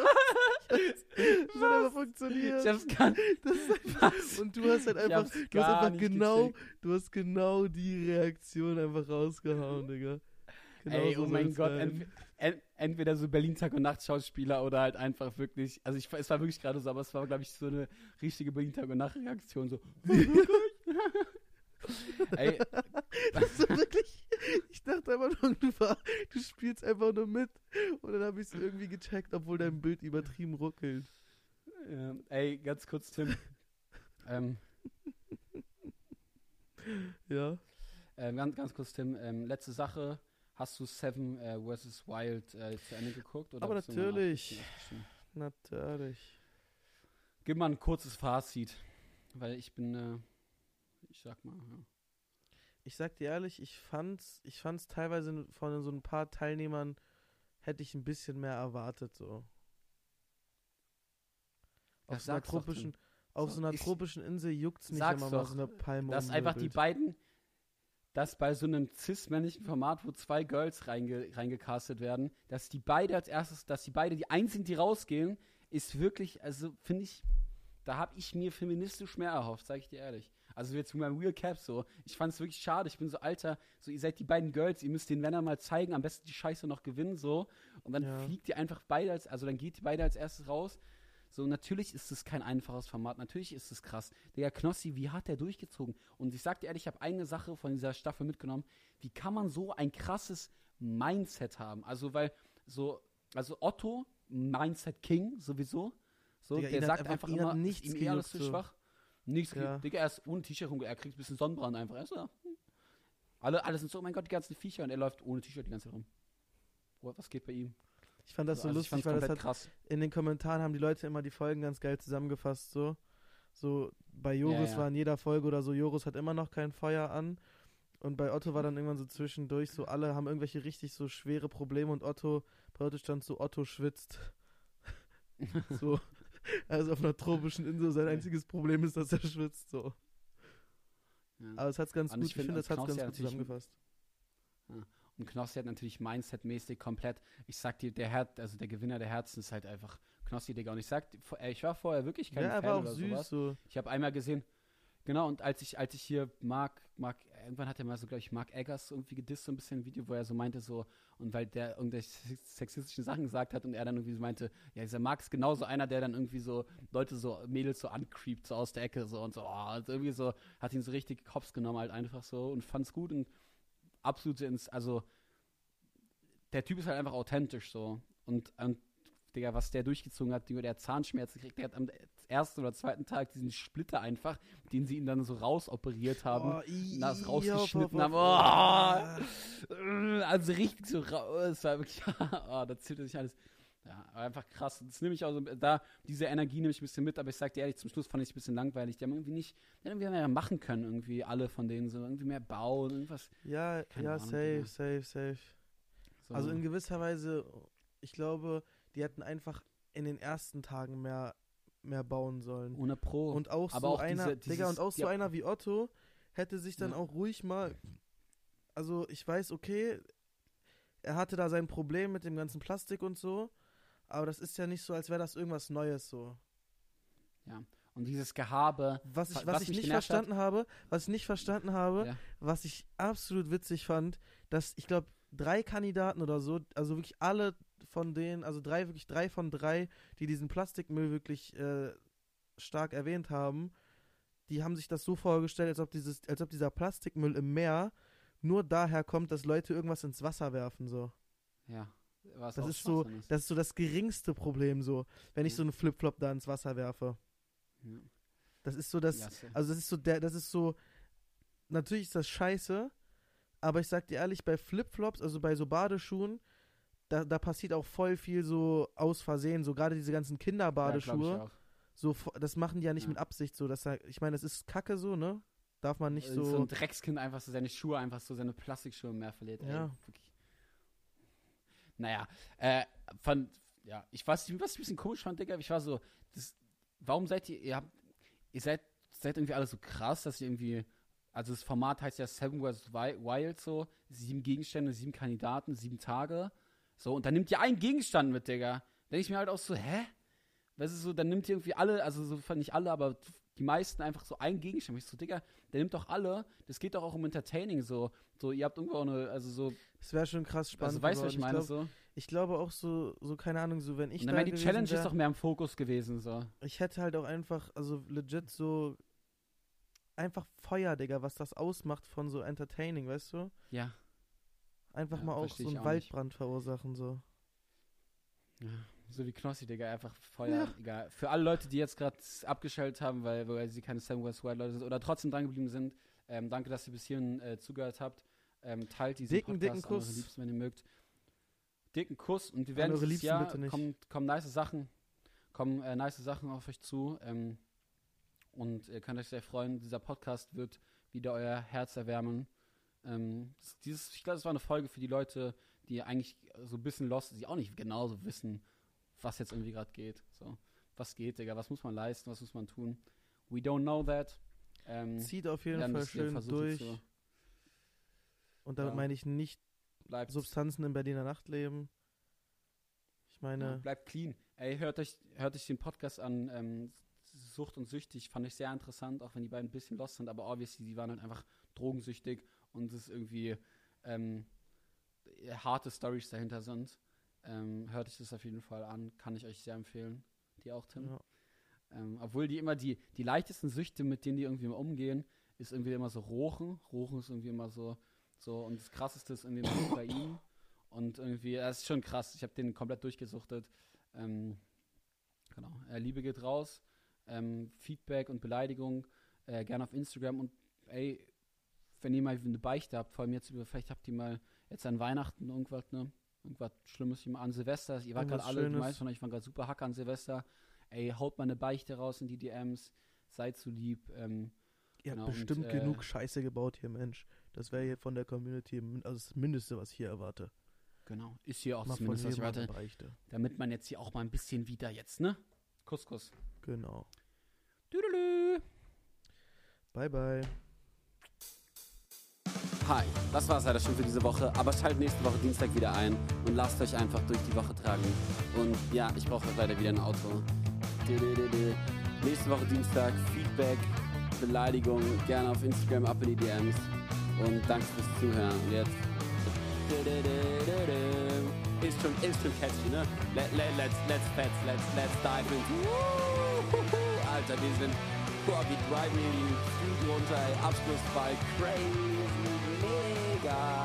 Das hat einfach funktioniert. Ich hab's gar Das ist Was? Und du hast halt einfach, du hast einfach nicht genau, gecheckt. du hast genau die Reaktion einfach rausgehauen, Digga. Genau Ey, so oh mein Gott, sein. ent, ent, entweder so Berlin Tag und Nacht Schauspieler oder halt einfach wirklich, also ich, es war wirklich gerade so, aber es war, glaube ich, so eine richtige Berlin Tag und Nacht Reaktion, so. Ey, Das ist wirklich, ich dachte einfach nur, du, war, du spielst einfach nur mit. Und dann habe ich es irgendwie gecheckt, obwohl dein Bild übertrieben ruckelt. ähm, ey, ganz kurz, Tim. ähm, Ja. ähm, ganz, ganz kurz, Tim. Ähm, letzte Sache. Hast du Seven äh, vs. Wild äh, zu Ende geguckt? Oder Aber natürlich. Natürlich. Gib mal ein kurzes Fazit. Weil ich bin, äh, ich sag mal, ja. Ich sag dir ehrlich, ich fand's, ich fand's teilweise von so ein paar Teilnehmern hätte ich ein bisschen mehr erwartet, so. Auf so einer doch, tropischen, auf So, so einer tropischen Insel juckt's nicht, wenn man mal doch. so eine Palme dass einfach die beiden, dass bei so einem cis-männlichen Format, wo zwei Girls reinge, reingecastet werden, dass die beide als erstes, dass die beide die einzigen, die rausgehen, ist wirklich, also finde ich, da habe ich mir feministisch mehr erhofft, sage ich dir ehrlich. Also jetzt mit meinem Real Cap so. Ich fand es wirklich schade. Ich bin so, Alter, so ihr seid die beiden Girls, ihr müsst den Männern mal zeigen, am besten die Scheiße noch gewinnen, so. Und dann Ja. fliegt ihr einfach beide als, also dann geht die beide als erstes raus. So, natürlich ist es kein einfaches Format, natürlich ist es krass. Der Knossi, wie hat der durchgezogen? Und ich sag dir ehrlich, ich habe eine Sache von dieser Staffel mitgenommen. Wie kann man so ein krasses Mindset haben? Also, weil so, also Otto, Mindset King sowieso. So, Digga, der sagt einfach- einfach immer, nichts ihm eh alles zu schwach. Nichts, Ja. ja. Digga, er ist ohne T-Shirt rum, er kriegt ein bisschen Sonnenbrand einfach. Er ist so, ja, alle, alle sind so, oh mein Gott, die ganzen Viecher und er läuft ohne T-Shirt die ganze Zeit rum. What, was geht bei ihm? Ich fand das so Also lustig, ich fand's weil das hat krass. in den Kommentaren haben die Leute immer die Folgen ganz geil zusammengefasst, so. So, bei Joris ja. war in jeder Folge oder so, Joris hat immer noch kein Feuer an. Und bei Otto war dann irgendwann so zwischendurch, so alle haben irgendwelche richtig so schwere Probleme und Otto, bei Otto stand so, Otto schwitzt. so. Also auf einer tropischen Insel, sein einziges Problem ist, dass er schwitzt, so. Ja. Aber es hat's ganz Und gut, ich finde, finde, das hat's ganz hat gut zusammengefasst. Und Knossi hat natürlich Mindset-mäßig komplett, ich sag dir, der Herz, also der Gewinner der Herzen ist halt einfach Knossi, Digga. Und ich sag, ich war vorher wirklich kein Ja, Fan war auch oder süß, sowas. so. Ich habe einmal gesehen, genau, und als ich, als ich hier Mark, Mark, irgendwann hat er mal so, glaube ich, Mark Eggers irgendwie gedisst, so ein bisschen ein Video, wo er so meinte, so, und weil der irgendwelche sexistischen Sachen gesagt hat und er dann irgendwie so meinte, ja, dieser Mark ist genauso einer, der dann irgendwie so Leute so, Mädels so ancreept, so aus der Ecke, so und so, oh, und irgendwie so, hat ihn so richtig Hops genommen, halt einfach so und fand's gut und absolut ins, also, der Typ ist halt einfach authentisch so. Und, und Digga, was der durchgezogen hat, Digga, der hat Zahnschmerzen gekriegt, der hat am ersten oder zweiten Tag diesen Splitter einfach, den sie ihn dann so rausoperiert haben, Oh, das rausgeschnitten auf- auf- haben. Oh, also richtig so raus. Es war wirklich, oh, da zählt sich alles. Ja, einfach krass. Das nehme ich auch so, da, diese Energie nehme ich ein bisschen mit, aber ich sag dir ehrlich, zum Schluss fand ich es ein bisschen langweilig. Die haben irgendwie nicht, die haben irgendwie mehr machen können, irgendwie alle von denen, so irgendwie mehr bauen, irgendwas. Ja, Keine ja, Ahnung, safe, Digga. safe, safe. So. Also in gewisser Weise, ich glaube, die hätten einfach in den ersten Tagen mehr, mehr bauen sollen. ohne Pro. Und auch Aber so auch einer, diese- Digga, und dieses- auch so ja. einer wie Otto hätte sich dann Ja. auch ruhig mal, also ich weiß, okay, er hatte da sein Problem mit dem ganzen Plastik und so, aber das ist ja nicht so, als wäre das irgendwas Neues so. Und dieses Gehabe. Was ich, Was was ich nicht genervt hat- verstanden habe, was ich nicht verstanden habe, Ja. was ich absolut witzig fand, dass ich glaube, drei Kandidaten oder so, also wirklich alle von denen, also drei, wirklich drei von drei, die diesen Plastikmüll wirklich äh, stark erwähnt haben, die haben sich das so vorgestellt, als ob dieses, als ob dieser Plastikmüll im Meer nur daher kommt, dass Leute irgendwas ins Wasser werfen, so. Ja. Was Das ist so, ist. das ist so das geringste Problem, so, wenn ich Ja. so einen Flipflop da ins Wasser werfe. Ja. Das ist so das, Ja, safe. also das ist so der, das ist so, natürlich ist das scheiße, aber ich sag dir ehrlich, bei Flipflops, also bei so Badeschuhen, da, da passiert auch voll viel so aus Versehen, so gerade diese ganzen Ja, Kinderbadeschuhe, auch. so, das machen die ja nicht Ja. mit Absicht so, dass da, ich meine, das ist kacke so, ne? Darf man nicht Äh, so so, ein Dreckskind einfach so seine Schuhe, einfach so seine Plastikschuhe mehr verliert. ey. Ja. Wirklich. Naja, äh, fand, ja, ich weiß, was ich ein bisschen komisch fand, Digga, ich war so, das, warum seid ihr, ihr habt, ihr seid, seid irgendwie alle so krass, dass ihr irgendwie, also das Format heißt ja Seven. Wi- Wild so, sieben Gegenstände, sieben Kandidaten, sieben Tage, so, und dann nimmt ihr einen Gegenstand mit, Digga. Denke ich mir halt auch so, hä? Weißt du, so, dann nimmt ihr irgendwie alle, also so nicht alle, aber die meisten einfach so einen Gegenstand. Ich so, Digga, der nimmt doch alle. Das geht doch auch um Entertaining so. So, ihr habt irgendwo auch eine, also so, es wäre schon krass spannend. also weißt du, was ich meine? glaub, so. ich glaube auch so, so, keine Ahnung, so, wenn ich Und da dann wäre die Challenge wär, ist doch mehr im Fokus gewesen, so. ich hätte halt auch einfach, also legit so, einfach Feuer, Digga, was das ausmacht von so Entertaining, weißt du? Ja. Einfach Ja, mal auch so einen auch nicht. Waldbrand verursachen, so. ja. So wie Knossi, Digga, einfach Feuer, egal. Für alle Leute, die jetzt gerade abgeschaltet haben, weil, weil sie keine Seven West Wild Leute sind oder trotzdem dran geblieben sind, ähm, danke, dass ihr bis hierhin äh, zugehört habt. Ähm, teilt diesen Dicken, dicken Podcast eure Kuss. Liebsten, wenn ihr mögt. Dicken Kuss und wir werden dieses Liebsten Jahr bitte nicht. kommen, kommen nice Sachen. kommen äh, nice Sachen auf euch zu. Ähm, und ihr könnt euch sehr freuen. Dieser Podcast wird wieder euer Herz erwärmen. Ähm, dieses, ich glaube, das war eine Folge für die Leute, die eigentlich so ein bisschen lost, die auch nicht genauso wissen, was jetzt irgendwie gerade geht. So, was geht, Digga? Was muss man leisten? Was muss man tun? We don't know that. Ähm, Zieht auf jeden Fall schön durch. zu- Und damit Ja. meine ich nicht bleibt, Substanzen im Berliner Nachtleben. Ich ja, meine, bleibt clean. Ey, hört euch, hört euch den Podcast an. Ähm, Sucht und süchtig fand ich sehr interessant, auch wenn die beiden ein bisschen lost sind, aber obviously, die waren halt einfach drogensüchtig und es irgendwie ähm, harte Stories dahinter sind. Ähm, hört euch das auf jeden Fall an, kann ich euch sehr empfehlen. Die auch, Tim. ja. Ähm, obwohl die immer die, die leichtesten Süchte, mit denen die irgendwie immer umgehen, ist irgendwie immer so Rochen. Rochen ist irgendwie immer so, so und das krasseste ist irgendwie immer Kokain. Und irgendwie, das ist schon krass. Ich habe den komplett durchgesuchtet. Ähm, genau. Äh, Liebe geht raus. Ähm, Feedback und Beleidigung äh, gerne auf Instagram und ey, wenn ihr mal eine Beichte habt, vor allem jetzt über, vielleicht habt ihr mal jetzt an Weihnachten irgendwas, ne? Irgendwas Schlimmes an Silvester. Ihr wart gerade alle, die meisten von euch waren gerade super Hacker an Silvester. Ey, haut mal eine Beichte raus in die DMs. Seid so lieb. Ähm, ihr genau, habt bestimmt und, äh, genug Scheiße gebaut hier, Mensch. Das wäre hier von der Community also das Mindeste, was ich hier erwarte. genau. Ist hier auch Mal von zumindest, was ich jedem eine warte. Beichte. Damit man jetzt hier auch mal ein bisschen wieder jetzt, ne? Kuss, Kuss. Genau. Tüdelü. Bye, bye. Hi, das war's leider schon für diese Woche, aber schaltet nächste Woche Dienstag wieder ein und lasst euch einfach durch die Woche tragen. Und ja, ich brauche leider wieder ein Auto. Nächste Woche Dienstag, Feedback, Beleidigung, gerne auf Instagram, ab in die DMs. Und danke fürs Zuhören. Und jetzt. Ist schon, ist schon catchy, ne? Let, let, let's, let's, let's, let's, let's dive. Wuhuhu. Alter, wir sind. Boah, wir driven hier die Street runter, ey. Abschlussball, crazy, mega.